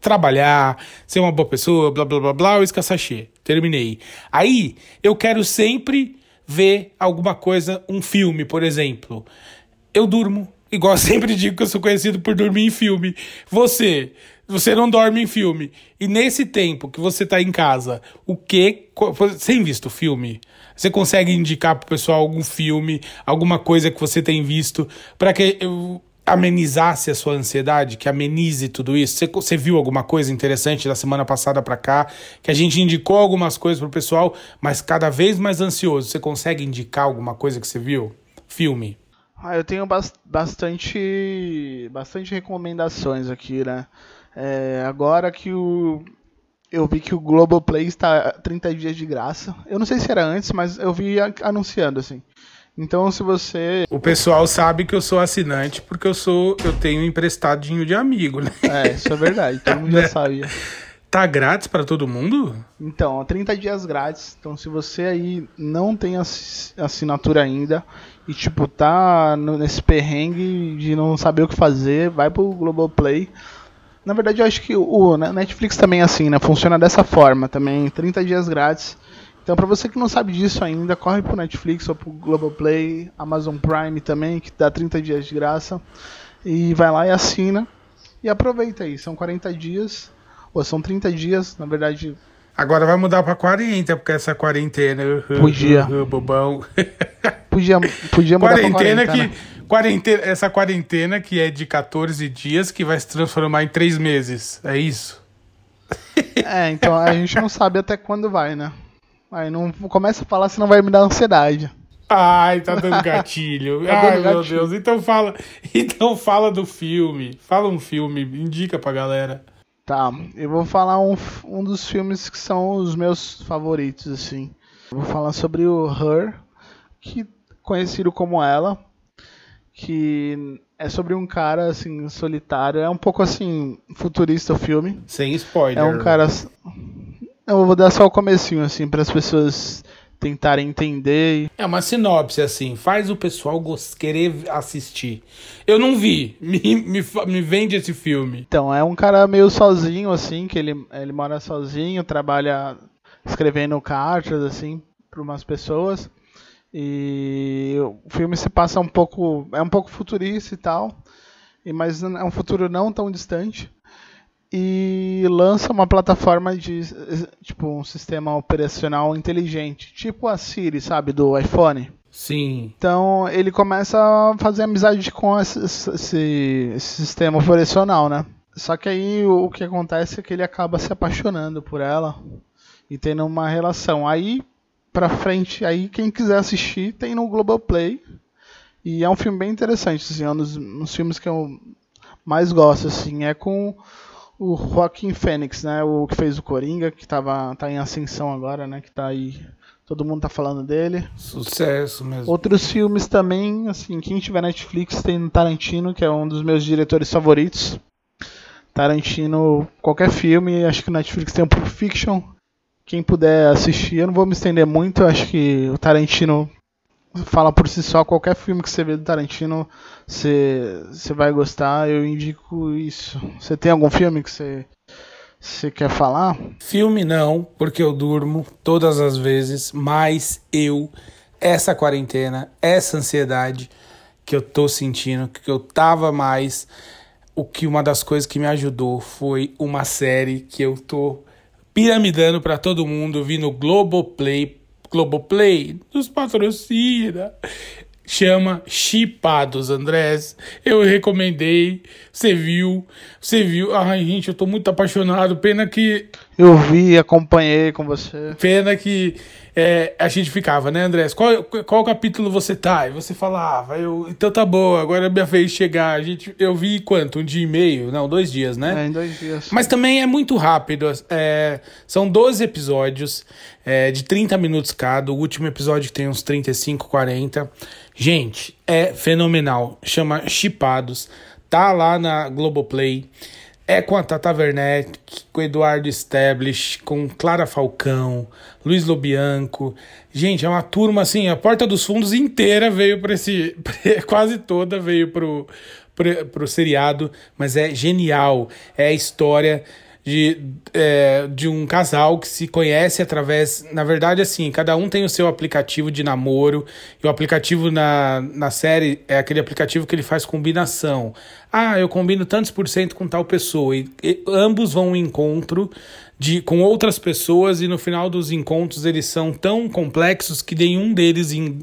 [SPEAKER 2] Trabalhar, ser uma boa pessoa, blá blá blá blá, o escassachê. Terminei. Aí eu quero sempre ver alguma coisa, um filme, por exemplo. Eu durmo Igual eu sempre digo que eu sou conhecido por dormir em filme. Você, você não dorme em filme. E nesse tempo que você tá em casa, o que. Sem visto filme? Você consegue indicar pro pessoal algum filme, alguma coisa que você tem visto, para que eu amenizasse a sua ansiedade, que amenize tudo isso? Você, você viu alguma coisa interessante da semana passada para cá, que a gente indicou algumas coisas pro pessoal, mas cada vez mais ansioso. Você consegue indicar alguma coisa que você viu? Filme.
[SPEAKER 1] Ah, eu tenho bastante, bastante recomendações aqui, né? É, agora que o, eu vi que o Globoplay está 30 dias de graça. Eu não sei se era antes, mas eu vi anunciando assim. Então, se você.
[SPEAKER 2] O pessoal sabe que eu sou assinante porque eu sou, eu tenho emprestadinho de amigo, né?
[SPEAKER 1] É, isso é verdade. Todo mundo já sabia.
[SPEAKER 2] Tá grátis para todo mundo?
[SPEAKER 1] Então, 30 dias grátis. Então, se você aí não tem assinatura ainda e tipo tá nesse perrengue de não saber o que fazer, vai pro Globoplay. Na verdade, eu acho que o Netflix também é assim, né? Funciona dessa forma também, 30 dias grátis. Então, para você que não sabe disso ainda, corre pro Netflix ou pro Globoplay, Amazon Prime também, que dá 30 dias de graça. E vai lá e assina. E aproveita aí, são 40 dias Pô, são 30 dias, na verdade.
[SPEAKER 2] Agora vai mudar pra 40, porque essa quarentena.
[SPEAKER 1] Podia.
[SPEAKER 2] bobão.
[SPEAKER 1] Podia, podia mudar
[SPEAKER 2] quarentena
[SPEAKER 1] 40,
[SPEAKER 2] que quarentena, Essa quarentena que é de 14 dias, que vai se transformar em 3 meses. É isso?
[SPEAKER 1] É, então a gente não sabe até quando vai, né? Aí não começa a falar, senão vai me dar ansiedade.
[SPEAKER 2] Ai, tá dando gatilho. tá Ai, dando meu gatilho. Deus. Então fala, então fala do filme. Fala um filme, indica pra galera.
[SPEAKER 1] Tá, eu vou falar um, um dos filmes que são os meus favoritos, assim. Eu vou falar sobre o Her, que conhecido como Ela, que é sobre um cara assim solitário, é um pouco assim futurista o filme.
[SPEAKER 2] Sem spoiler.
[SPEAKER 1] É um cara Eu vou dar só o comecinho assim para as pessoas tentarem entender.
[SPEAKER 2] É uma sinopse, assim, faz o pessoal querer assistir. Eu não vi, me, me, me vende esse filme.
[SPEAKER 1] Então, é um cara meio sozinho, assim, que ele, ele mora sozinho, trabalha escrevendo cartas, assim, para umas pessoas. E o filme se passa um pouco. É um pouco futurista e tal, mas é um futuro não tão distante e lança uma plataforma de tipo um sistema operacional inteligente, tipo a Siri, sabe, do iPhone.
[SPEAKER 2] Sim.
[SPEAKER 1] Então ele começa a fazer amizade com esse, esse, esse sistema operacional, né? Só que aí o, o que acontece é que ele acaba se apaixonando por ela e tendo uma relação. Aí pra frente, aí quem quiser assistir tem no Globoplay. E é um filme bem interessante, assim, é um dos, um dos filmes que eu mais gosto, assim, é com o Joaquim Fênix, né? O que fez o Coringa, que tava, tá em ascensão agora, né? Que tá aí. Todo mundo tá falando dele.
[SPEAKER 2] Sucesso mesmo.
[SPEAKER 1] Outros filmes também, assim, quem tiver Netflix tem Tarantino, que é um dos meus diretores favoritos. Tarantino, qualquer filme, acho que Netflix tem o Pulp Fiction. Quem puder assistir, eu não vou me estender muito, acho que o Tarantino fala por si só. Qualquer filme que você vê do Tarantino, você, você vai gostar. Eu indico isso. Você tem algum filme que você, você quer falar?
[SPEAKER 2] Filme não, porque eu durmo todas as vezes, mas eu, essa quarentena, essa ansiedade que eu tô sentindo, que eu tava mais. O que uma das coisas que me ajudou foi uma série que eu tô piramidando para todo mundo, vi no Globoplay Globoplay nos patrocina. Chama Chipados, Andrés. Eu recomendei. Você viu. Você viu. Ai, gente, eu tô muito apaixonado. Pena que.
[SPEAKER 1] Eu vi, acompanhei com você.
[SPEAKER 2] Pena que é, a gente ficava, né, Andrés? Qual, qual capítulo você tá? E você falava, eu, então tá bom, agora é minha vez de chegar. A gente, eu vi quanto? Um dia e meio? Não, dois dias, né?
[SPEAKER 1] É, em dois dias.
[SPEAKER 2] Mas também é muito rápido. É, são 12 episódios é, de 30 minutos cada. O último episódio tem uns 35, 40. Gente, é fenomenal. Chama Chipados. Tá lá na Globoplay. É com a Tata Werneck, com Eduardo Stablish, com Clara Falcão, Luiz Lobianco. Gente, é uma turma assim, a Porta dos Fundos inteira veio para esse. quase toda veio pro, pro, pro seriado, mas é genial. É a história de, é, de um casal que se conhece através. Na verdade, assim, cada um tem o seu aplicativo de namoro, e o aplicativo na, na série é aquele aplicativo que ele faz combinação. Ah, eu combino tantos por cento com tal pessoa, e, e ambos vão ao encontro de, com outras pessoas, e no final dos encontros eles são tão complexos que nenhum deles. In,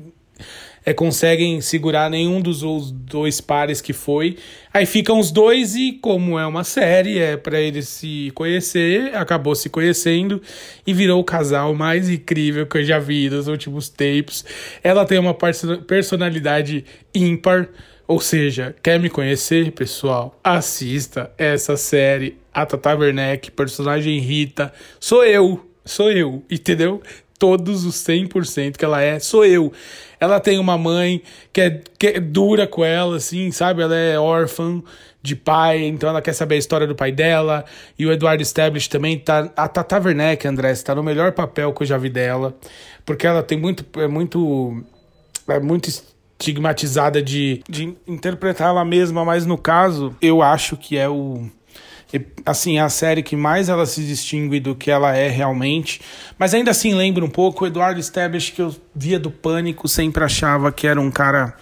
[SPEAKER 2] é, conseguem segurar nenhum dos dois pares que foi. Aí ficam os dois e como é uma série, é para eles se conhecer, acabou se conhecendo e virou o casal mais incrível que eu já vi nos últimos tempos. Ela tem uma personalidade ímpar, ou seja, quer me conhecer, pessoal? Assista essa série. A Tata Werneck, personagem Rita, sou eu, sou eu, entendeu? todos os 100% que ela é, sou eu. Ela tem uma mãe que é, que é dura com ela, assim, sabe? Ela é órfã de pai, então ela quer saber a história do pai dela. E o Eduardo Stablish também tá. A Tata Werneck, André, está no melhor papel que eu já vi dela. Porque ela tem muito. É muito. É muito estigmatizada de, de interpretar ela mesma, mas no caso, eu acho que é o assim, é a série que mais ela se distingue do que ela é realmente. Mas ainda assim lembra um pouco o Eduardo Stablish que eu via do Pânico, sempre achava que era um cara,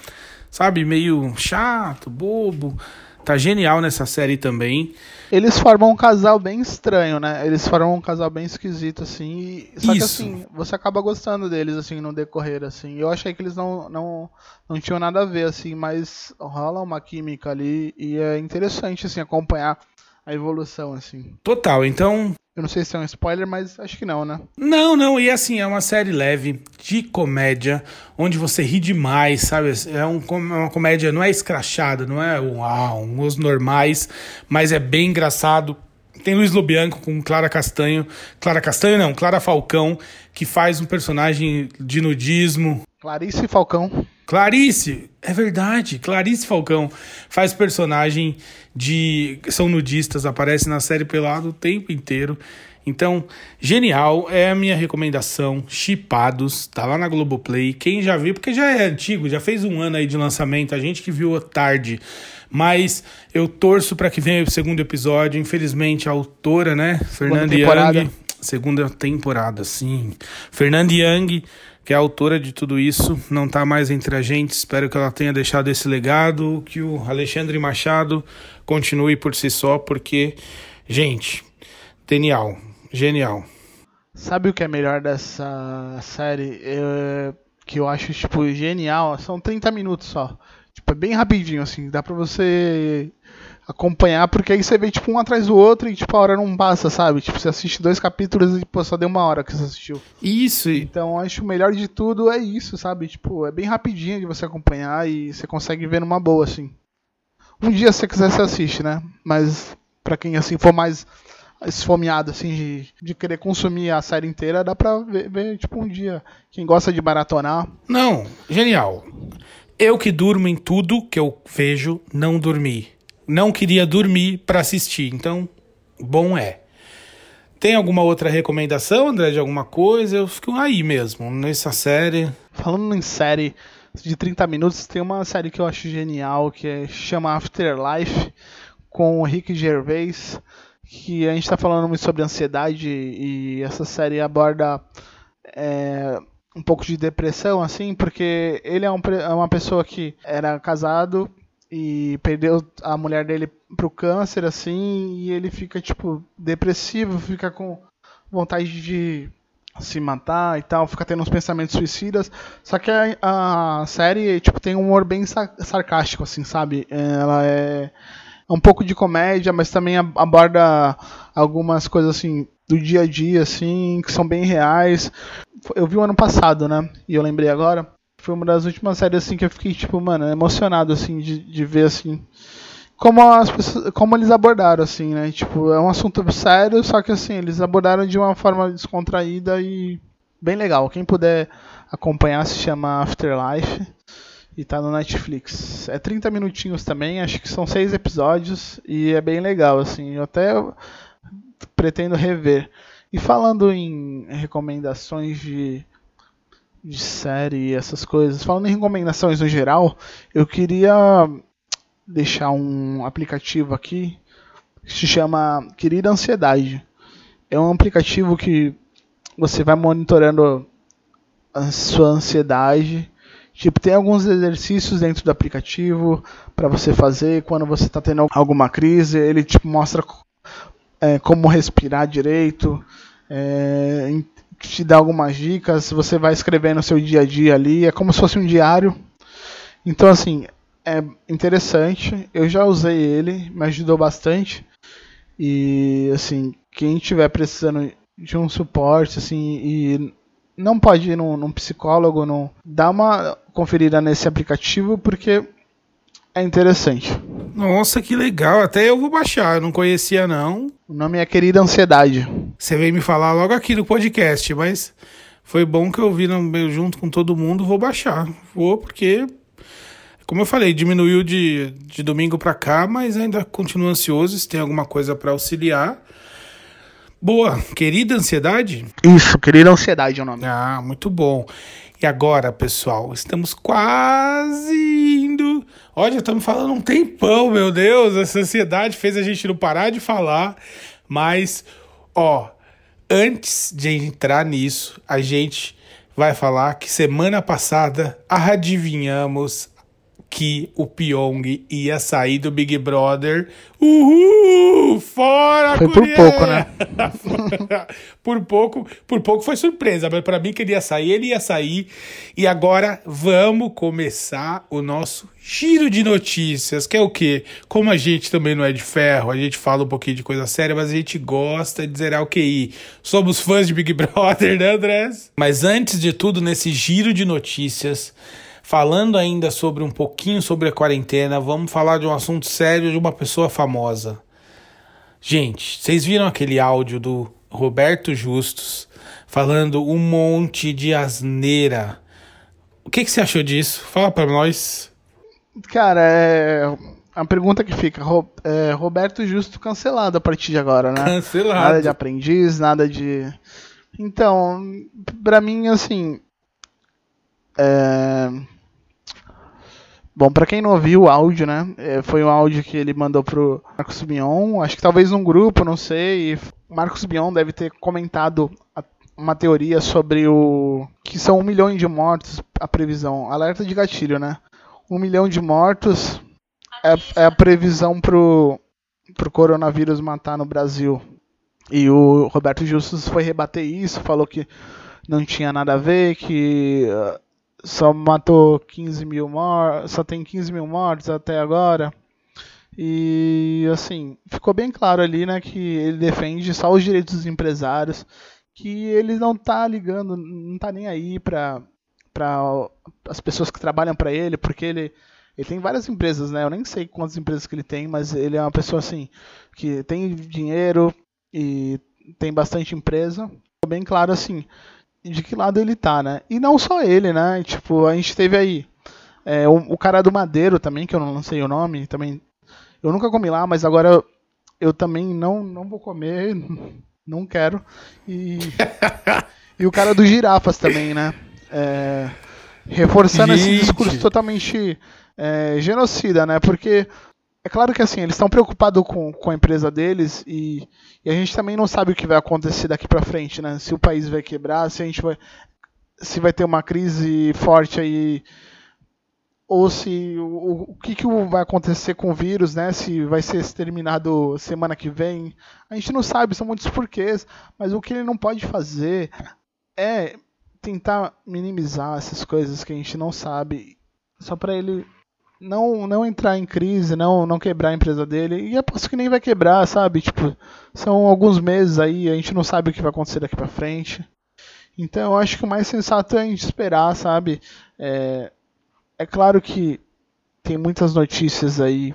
[SPEAKER 2] sabe, meio chato, bobo. Tá genial nessa série também.
[SPEAKER 1] Eles formam um casal bem estranho, né? Eles formam um casal bem esquisito, assim. E... Só Isso. que assim, você acaba gostando deles, assim, no decorrer, assim. Eu achei que eles não, não, não tinham nada a ver, assim, mas rola uma química ali e é interessante, assim, acompanhar a evolução, assim.
[SPEAKER 2] Total, então.
[SPEAKER 1] Eu não sei se é um spoiler, mas acho que não, né?
[SPEAKER 2] Não, não, e assim, é uma série leve, de comédia, onde você ri demais, sabe? É um, é uma comédia, não é escrachada, não é uau, uns normais, mas é bem engraçado. Tem Luiz Lobianco com Clara Castanho. Clara Castanho não, Clara Falcão, que faz um personagem de nudismo.
[SPEAKER 1] Clarice Falcão.
[SPEAKER 2] Clarice, é verdade. Clarice Falcão faz personagem de. São nudistas, aparece na série pelado o tempo inteiro. Então, genial, é a minha recomendação. Chipados, tá lá na Globoplay. Quem já viu, porque já é antigo, já fez um ano aí de lançamento, a gente que viu tarde. Mas eu torço para que venha o segundo episódio. Infelizmente, a autora, né, Fernanda Young. Segunda temporada, sim. Fernanda Young que é a autora de tudo isso, não está mais entre a gente. Espero que ela tenha deixado esse legado, que o Alexandre Machado continue por si só, porque, gente, genial, genial.
[SPEAKER 1] Sabe o que é melhor dessa série? Eu, que eu acho, tipo, genial? São 30 minutos só. Tipo, é bem rapidinho, assim. Dá pra você acompanhar, porque aí você vê, tipo, um atrás do outro e, tipo, a hora não passa, sabe? Tipo, você assiste dois capítulos e, pô, só deu uma hora que você assistiu.
[SPEAKER 2] Isso.
[SPEAKER 1] Então, acho o melhor de tudo é isso, sabe? Tipo, é bem rapidinho de você acompanhar e você consegue ver numa boa, assim. Um dia, se você quiser, você assiste, né? Mas, pra quem, assim, for mais esfomeado, assim, de, de querer consumir a série inteira, dá pra ver, ver, tipo, um dia. Quem gosta de maratonar.
[SPEAKER 2] Não, genial. Eu que durmo em tudo que eu vejo, não dormi não queria dormir para assistir. Então, bom é. Tem alguma outra recomendação, André, de alguma coisa? Eu fico aí mesmo, nessa série.
[SPEAKER 1] Falando em série de 30 minutos, tem uma série que eu acho genial, que é, chama Afterlife, com o Rick Gervais, que a gente está falando muito sobre ansiedade e essa série aborda é, um pouco de depressão, assim, porque ele é, um, é uma pessoa que era casado e perdeu a mulher dele pro câncer, assim, e ele fica, tipo, depressivo, fica com vontade de se matar e tal, fica tendo uns pensamentos suicidas. Só que a, a série, tipo, tem um humor bem sarcástico, assim, sabe? Ela é, um pouco de comédia, mas também aborda algumas coisas, assim, do dia a dia, assim, que são bem reais. Eu vi o ano passado, né? E eu lembrei agora foi uma das últimas séries assim que eu fiquei tipo, mano, emocionado assim de, de ver assim como as pessoas, como eles abordaram assim, né? Tipo, é um assunto sério, só que assim, eles abordaram de uma forma descontraída e bem legal. Quem puder acompanhar se chama Afterlife e tá no Netflix. É 30 minutinhos também, acho que são seis episódios e é bem legal assim. Eu até pretendo rever. E falando em recomendações de de série, essas coisas. Falando em recomendações no geral, eu queria deixar um aplicativo aqui que se chama Querida Ansiedade. É um aplicativo que você vai monitorando a sua ansiedade. Tipo, tem alguns exercícios dentro do aplicativo para você fazer quando você está tendo alguma crise. Ele tipo mostra é, como respirar direito, é, te dá algumas dicas, você vai escrevendo o seu dia a dia ali, é como se fosse um diário. Então, assim, é interessante. Eu já usei ele, me ajudou bastante. E, assim, quem estiver precisando de um suporte, assim, e não pode ir num, num psicólogo, não, dá uma conferida nesse aplicativo, porque é interessante.
[SPEAKER 2] Nossa, que legal. Até eu vou baixar, eu não conhecia não.
[SPEAKER 1] O nome é Querida Ansiedade.
[SPEAKER 2] Você veio me falar logo aqui no podcast, mas Foi bom que eu vi junto com todo mundo, vou baixar. Vou porque como eu falei, diminuiu de, de domingo para cá, mas ainda continuo ansioso. Se tem alguma coisa para auxiliar. Boa, querida ansiedade?
[SPEAKER 1] Isso, querida ansiedade é o nome.
[SPEAKER 2] Ah, muito bom. Agora, pessoal, estamos quase indo. Olha, estamos falando um tempão, meu Deus. Essa ansiedade fez a gente não parar de falar. Mas, ó, antes de entrar nisso, a gente vai falar que semana passada adivinhamos que o Pyong ia sair do Big Brother. Uhul! Fora,
[SPEAKER 1] Foi por pouco, né?
[SPEAKER 2] por pouco, por pouco foi surpresa, mas para mim que ele ia sair, ele ia sair. E agora vamos começar o nosso giro de notícias, que é o quê? Como a gente também não é de ferro, a gente fala um pouquinho de coisa séria, mas a gente gosta de zerar o QI. Somos fãs de Big Brother, né, Andrés? Mas antes de tudo, nesse giro de notícias, Falando ainda sobre um pouquinho sobre a quarentena, vamos falar de um assunto sério de uma pessoa famosa. Gente, vocês viram aquele áudio do Roberto Justus falando um monte de asneira? O que, que você achou disso? Fala para nós.
[SPEAKER 1] Cara, é. A pergunta que fica, é, Roberto Justo cancelado a partir de agora, né?
[SPEAKER 2] Cancelado.
[SPEAKER 1] Nada de aprendiz, nada de. Então, pra mim, assim. É... Bom, para quem não ouviu o áudio, né? É, foi um áudio que ele mandou pro Marcos Bion, acho que talvez num grupo, não sei. Marcos Bion deve ter comentado uma teoria sobre o. que são um milhão de mortos, a previsão. Alerta de gatilho, né? Um milhão de mortos é, é a previsão pro, pro coronavírus matar no Brasil. E o Roberto Justus foi rebater isso, falou que não tinha nada a ver, que só matou 15 mil mortos, só tem 15 mil mortos até agora. E assim, ficou bem claro ali, né, que ele defende só os direitos dos empresários, que ele não tá ligando, não tá nem aí para para as pessoas que trabalham para ele, porque ele ele tem várias empresas, né? Eu nem sei quantas empresas que ele tem, mas ele é uma pessoa assim que tem dinheiro e tem bastante empresa. Ficou bem claro assim de que lado ele tá, né? E não só ele, né? Tipo, a gente teve aí é, o, o, cara do Madeiro também, que eu não sei o nome, também. Eu nunca comi lá, mas agora eu, também não, não vou comer, não quero. E, e o cara do Girafas também, né? É, reforçando Gente. esse discurso totalmente é, genocida, né? Porque é claro que assim, eles estão preocupados com, com a empresa deles e, e, a gente também não sabe o que vai acontecer daqui para frente, né? Se o país vai quebrar, se a gente vai se vai ter uma crise forte aí ou se o, o que, que vai acontecer com o vírus, né? Se vai ser exterminado semana que vem. A gente não sabe, são muitos porquês, mas o que ele não pode fazer é tentar minimizar essas coisas que a gente não sabe, só para ele não, não entrar em crise, não, não quebrar a empresa dele. E aposto que nem vai quebrar, sabe? Tipo, são alguns meses aí, a gente não sabe o que vai acontecer daqui pra frente. Então eu acho que o mais sensato é a gente esperar, sabe? É, é claro que tem muitas notícias aí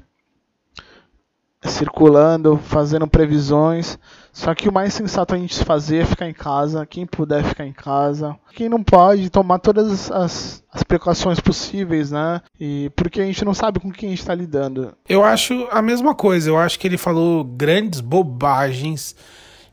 [SPEAKER 1] circulando, fazendo previsões. Só que o mais sensato a gente fazer é ficar em casa, quem puder ficar em casa. Quem não pode, tomar todas as, as precauções possíveis, né? E porque a gente não sabe com quem a gente está lidando.
[SPEAKER 2] Eu acho a mesma coisa, eu acho que ele falou grandes bobagens.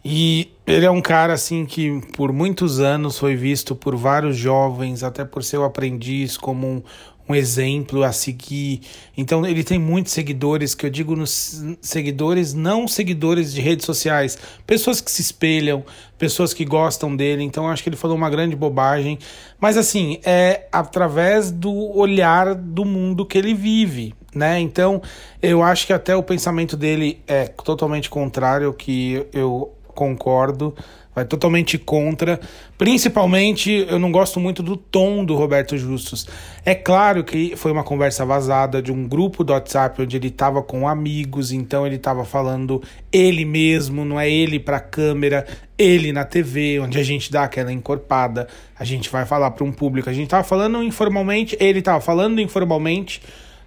[SPEAKER 2] E ele é um cara assim que por muitos anos foi visto por vários jovens, até por ser o aprendiz, como um, um exemplo a seguir. Então ele tem muitos seguidores, que eu digo nos seguidores, não seguidores de redes sociais, pessoas que se espelham, pessoas que gostam dele. Então acho que ele falou uma grande bobagem, mas assim, é através do olhar do mundo que ele vive. Né? Então, eu acho que até o pensamento dele é totalmente contrário ao que eu concordo vai totalmente contra. Principalmente, eu não gosto muito do tom do Roberto Justus. É claro que foi uma conversa vazada de um grupo do WhatsApp onde ele estava com amigos, então ele estava falando ele mesmo, não é ele para câmera, ele na TV, onde a gente dá aquela encorpada, a gente vai falar para um público. A gente estava falando informalmente, ele estava falando informalmente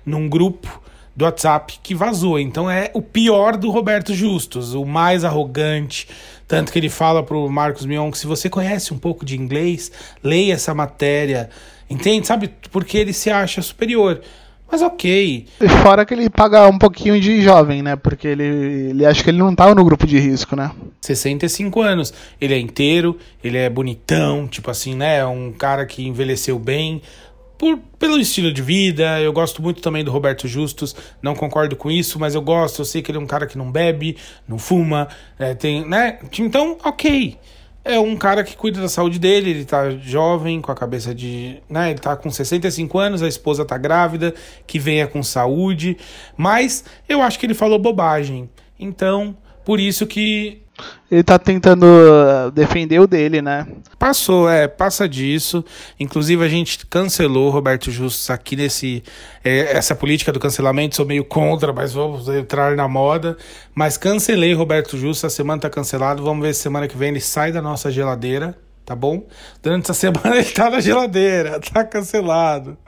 [SPEAKER 2] num grupo do WhatsApp que vazou. Então é o pior do Roberto Justus, o mais arrogante. Tanto que ele fala pro Marcos Mion que se você conhece um pouco de inglês, leia essa matéria. Entende? Sabe? Porque ele se acha superior. Mas ok.
[SPEAKER 1] Fora que ele paga um pouquinho de jovem, né? Porque ele, ele acha que ele não tá no grupo de risco, né?
[SPEAKER 2] 65 anos. Ele é inteiro, ele é bonitão, tipo assim, né? É um cara que envelheceu bem. Por, pelo estilo de vida, eu gosto muito também do Roberto Justus, não concordo com isso, mas eu gosto, eu sei que ele é um cara que não bebe, não fuma, é, tem, né? Então, ok é um cara que cuida da saúde dele, ele tá jovem, com a cabeça de. Né, ele tá com 65 anos, a esposa tá grávida, que venha com saúde, mas eu acho que ele falou bobagem. Então, por isso que
[SPEAKER 1] ele tá tentando uh, defender o dele, né?
[SPEAKER 2] Passou, é, passa disso. Inclusive a gente cancelou Roberto Justus aqui nesse é, essa política do cancelamento, sou meio contra, mas vamos entrar na moda. Mas cancelei Roberto Justus, a semana tá cancelado. Vamos ver se semana que vem ele sai da nossa geladeira, tá bom? Durante essa semana ele tá na geladeira, tá cancelado.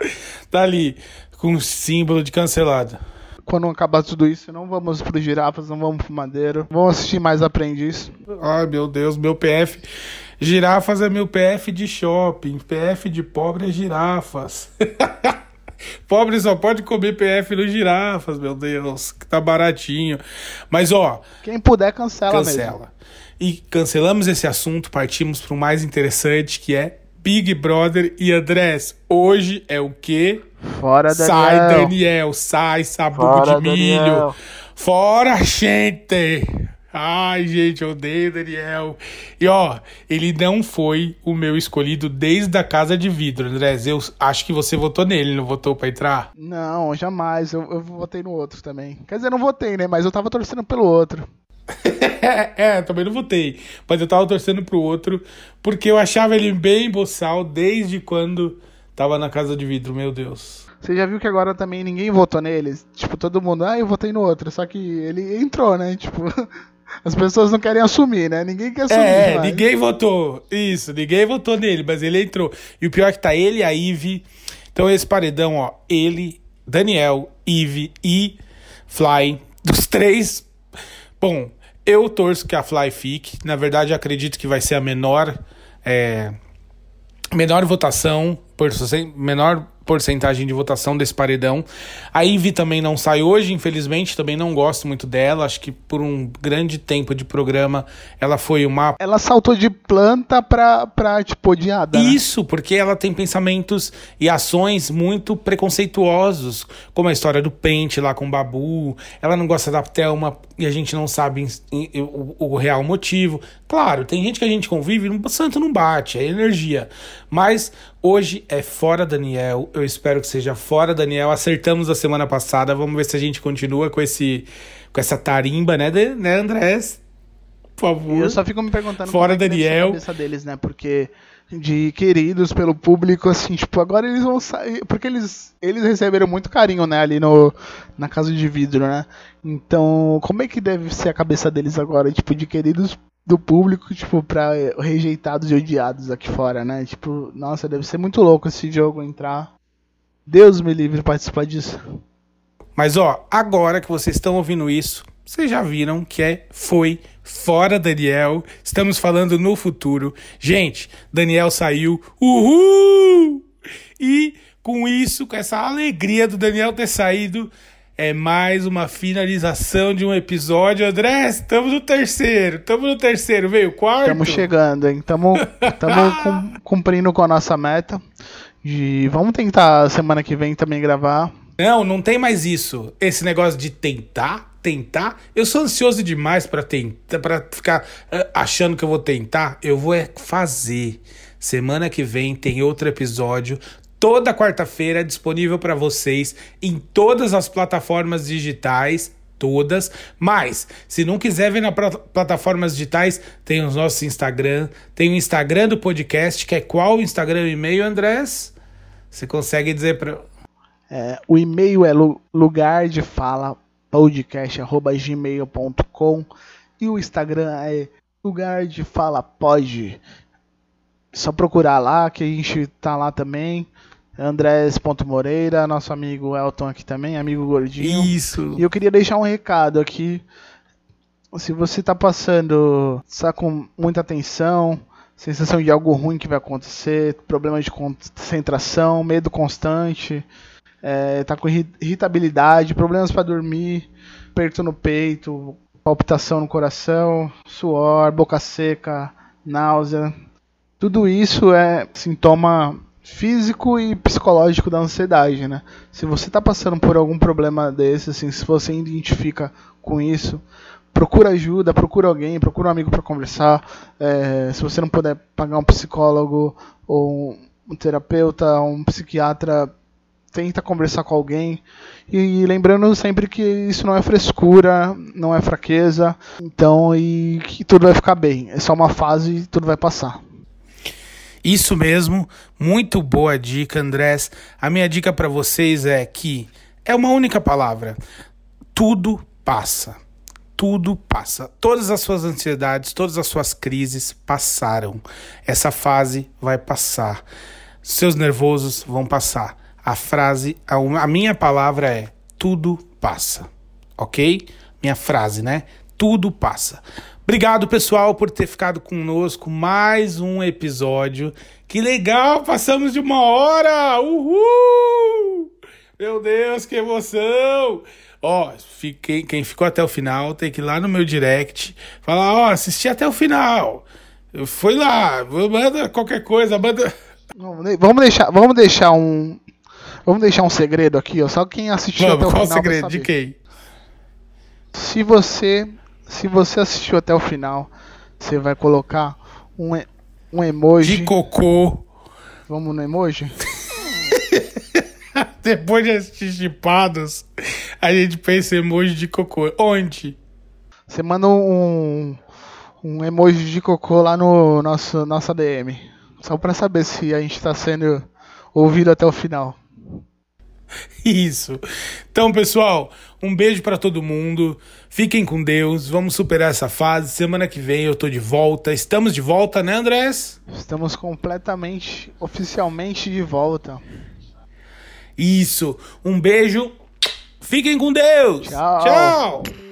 [SPEAKER 2] Tá ali com o símbolo de cancelado
[SPEAKER 1] quando acabar tudo isso, não vamos pro girafas, não vamos pro madeiro. Vamos assistir mais aprendiz.
[SPEAKER 2] Ai, meu Deus, meu PF. Girafas é meu PF de shopping. PF de pobre é girafas. pobre só pode comer PF no girafas, meu Deus. Que tá baratinho. Mas ó.
[SPEAKER 1] Quem puder, cancela,
[SPEAKER 2] cancela.
[SPEAKER 1] Mesmo.
[SPEAKER 2] E cancelamos esse assunto, partimos para o mais interessante que é Big Brother e Andrés. Hoje é o quê?
[SPEAKER 1] Fora
[SPEAKER 2] Daniel. Sai, Daniel. Sai, sabugo Fora, de milho. Daniel. Fora, gente. Ai, gente, eu odeio Daniel. E ó, ele não foi o meu escolhido desde a casa de vidro, Andrés. Eu acho que você votou nele, não votou pra entrar?
[SPEAKER 1] Não, jamais. Eu, eu votei no outro também. Quer dizer, não votei, né? Mas eu tava torcendo pelo outro.
[SPEAKER 2] é, também não votei. Mas eu tava torcendo pro outro, porque eu achava ele bem boçal desde quando tava na casa de vidro, meu Deus.
[SPEAKER 1] Você já viu que agora também ninguém votou nele? Tipo, todo mundo, ah, eu votei no outro. Só que ele entrou, né? Tipo, as pessoas não querem assumir, né? Ninguém quer assumir.
[SPEAKER 2] É, mais. ninguém votou. Isso, ninguém votou nele, mas ele entrou. E o pior é que tá ele, a Ive. Então esse paredão, ó, ele, Daniel, Ive e Fly, dos três. Bom, eu torço que a Fly fique. Na verdade, acredito que vai ser a menor. É, menor votação, por, menor porcentagem de votação desse paredão. A Ivy também não sai hoje, infelizmente, também não gosto muito dela. Acho que por um grande tempo de programa ela foi uma.
[SPEAKER 1] Ela saltou de planta pra, pra tipo, odiada.
[SPEAKER 2] Né? Isso, porque ela tem pensamentos e ações muito preconceituosos, como a história do pente lá com o Babu. Ela não gosta da Thelma e a gente não sabe o, o real motivo. Claro, tem gente que a gente convive, o santo não bate, é energia. Mas Hoje é fora Daniel. Eu espero que seja fora Daniel. Acertamos a semana passada. Vamos ver se a gente continua com esse com essa tarimba, né, de, né, Andrés? Por favor.
[SPEAKER 1] Eu só fico me perguntando
[SPEAKER 2] fora como é Daniel. a
[SPEAKER 1] cabeça deles, né? Porque de queridos pelo público, assim, tipo, agora eles vão sair. Porque eles, eles receberam muito carinho, né, ali no, na casa de vidro, né? Então, como é que deve ser a cabeça deles agora, tipo, de queridos do público, tipo, pra rejeitados e odiados aqui fora, né? Tipo, nossa, deve ser muito louco esse jogo entrar. Deus me livre participar disso.
[SPEAKER 2] Mas ó, agora que vocês estão ouvindo isso, vocês já viram que é foi fora Daniel. Estamos falando no futuro. Gente, Daniel saiu. Uhul! E com isso, com essa alegria do Daniel ter saído, é mais uma finalização de um episódio. André, estamos no terceiro. Estamos no terceiro, veio o quarto.
[SPEAKER 1] Estamos chegando, hein? Estamos cumprindo com a nossa meta. De... Vamos tentar semana que vem também gravar.
[SPEAKER 2] Não, não tem mais isso. Esse negócio de tentar, tentar. Eu sou ansioso demais para tentar, para ficar uh, achando que eu vou tentar. Eu vou é fazer. Semana que vem tem outro episódio toda quarta-feira disponível para vocês em todas as plataformas digitais todas. Mas, se não quiser ver nas plataformas digitais, tem os nossos Instagram, tem o Instagram do podcast, que é qual o Instagram e e-mail, Andrés? Você consegue dizer para
[SPEAKER 1] é, o e-mail é lugar de fala podcast@gmail.com e o Instagram é lugar de fala. Só procurar lá que a gente tá lá também. Andrés.moreira, nosso amigo Elton aqui também, amigo gordinho.
[SPEAKER 2] Isso.
[SPEAKER 1] E eu queria deixar um recado aqui. Se você está passando, está com muita tensão, sensação de algo ruim que vai acontecer, problemas de concentração, medo constante, é, tá com irritabilidade, problemas para dormir, aperto no peito, palpitação no coração, suor, boca seca, náusea. Tudo isso é sintoma físico e psicológico da ansiedade, né? Se você está passando por algum problema desse, assim, se você identifica com isso, procura ajuda, procura alguém, procura um amigo para conversar. É, se você não puder pagar um psicólogo ou um terapeuta, um psiquiatra, tenta conversar com alguém. E lembrando sempre que isso não é frescura, não é fraqueza, então e que tudo vai ficar bem. É só uma fase e tudo vai passar.
[SPEAKER 2] Isso mesmo, muito boa dica, Andrés. A minha dica para vocês é que é uma única palavra: tudo passa. Tudo passa. Todas as suas ansiedades, todas as suas crises passaram. Essa fase vai passar. Seus nervosos vão passar. A frase, a, a minha palavra é: tudo passa. Ok? Minha frase, né? Tudo passa. Obrigado, pessoal, por ter ficado conosco mais um episódio. Que legal, passamos de uma hora! Uhul! Meu Deus, que emoção! Ó, fiquei, quem ficou até o final tem que ir lá no meu direct, falar, ó, assisti até o final. Foi lá, manda qualquer coisa, manda.
[SPEAKER 1] Vamos deixar, vamos deixar um, vamos deixar um segredo aqui, ó. Só quem assistiu vamos, até o
[SPEAKER 2] qual
[SPEAKER 1] final.
[SPEAKER 2] Qual segredo? De quem?
[SPEAKER 1] Se você se você assistiu até o final, você vai colocar um, um emoji.
[SPEAKER 2] De cocô.
[SPEAKER 1] Vamos no emoji?
[SPEAKER 2] Depois de assistir chipados, a gente pensa emoji de cocô. Onde?
[SPEAKER 1] Você manda um, um emoji de cocô lá no nosso nossa DM. Só para saber se a gente está sendo ouvido até o final.
[SPEAKER 2] Isso. Então, pessoal, um beijo para todo mundo. Fiquem com Deus. Vamos superar essa fase. Semana que vem eu tô de volta. Estamos de volta, né, Andrés?
[SPEAKER 1] Estamos completamente, oficialmente de volta.
[SPEAKER 2] Isso. Um beijo. Fiquem com Deus.
[SPEAKER 1] Tchau.
[SPEAKER 2] Tchau.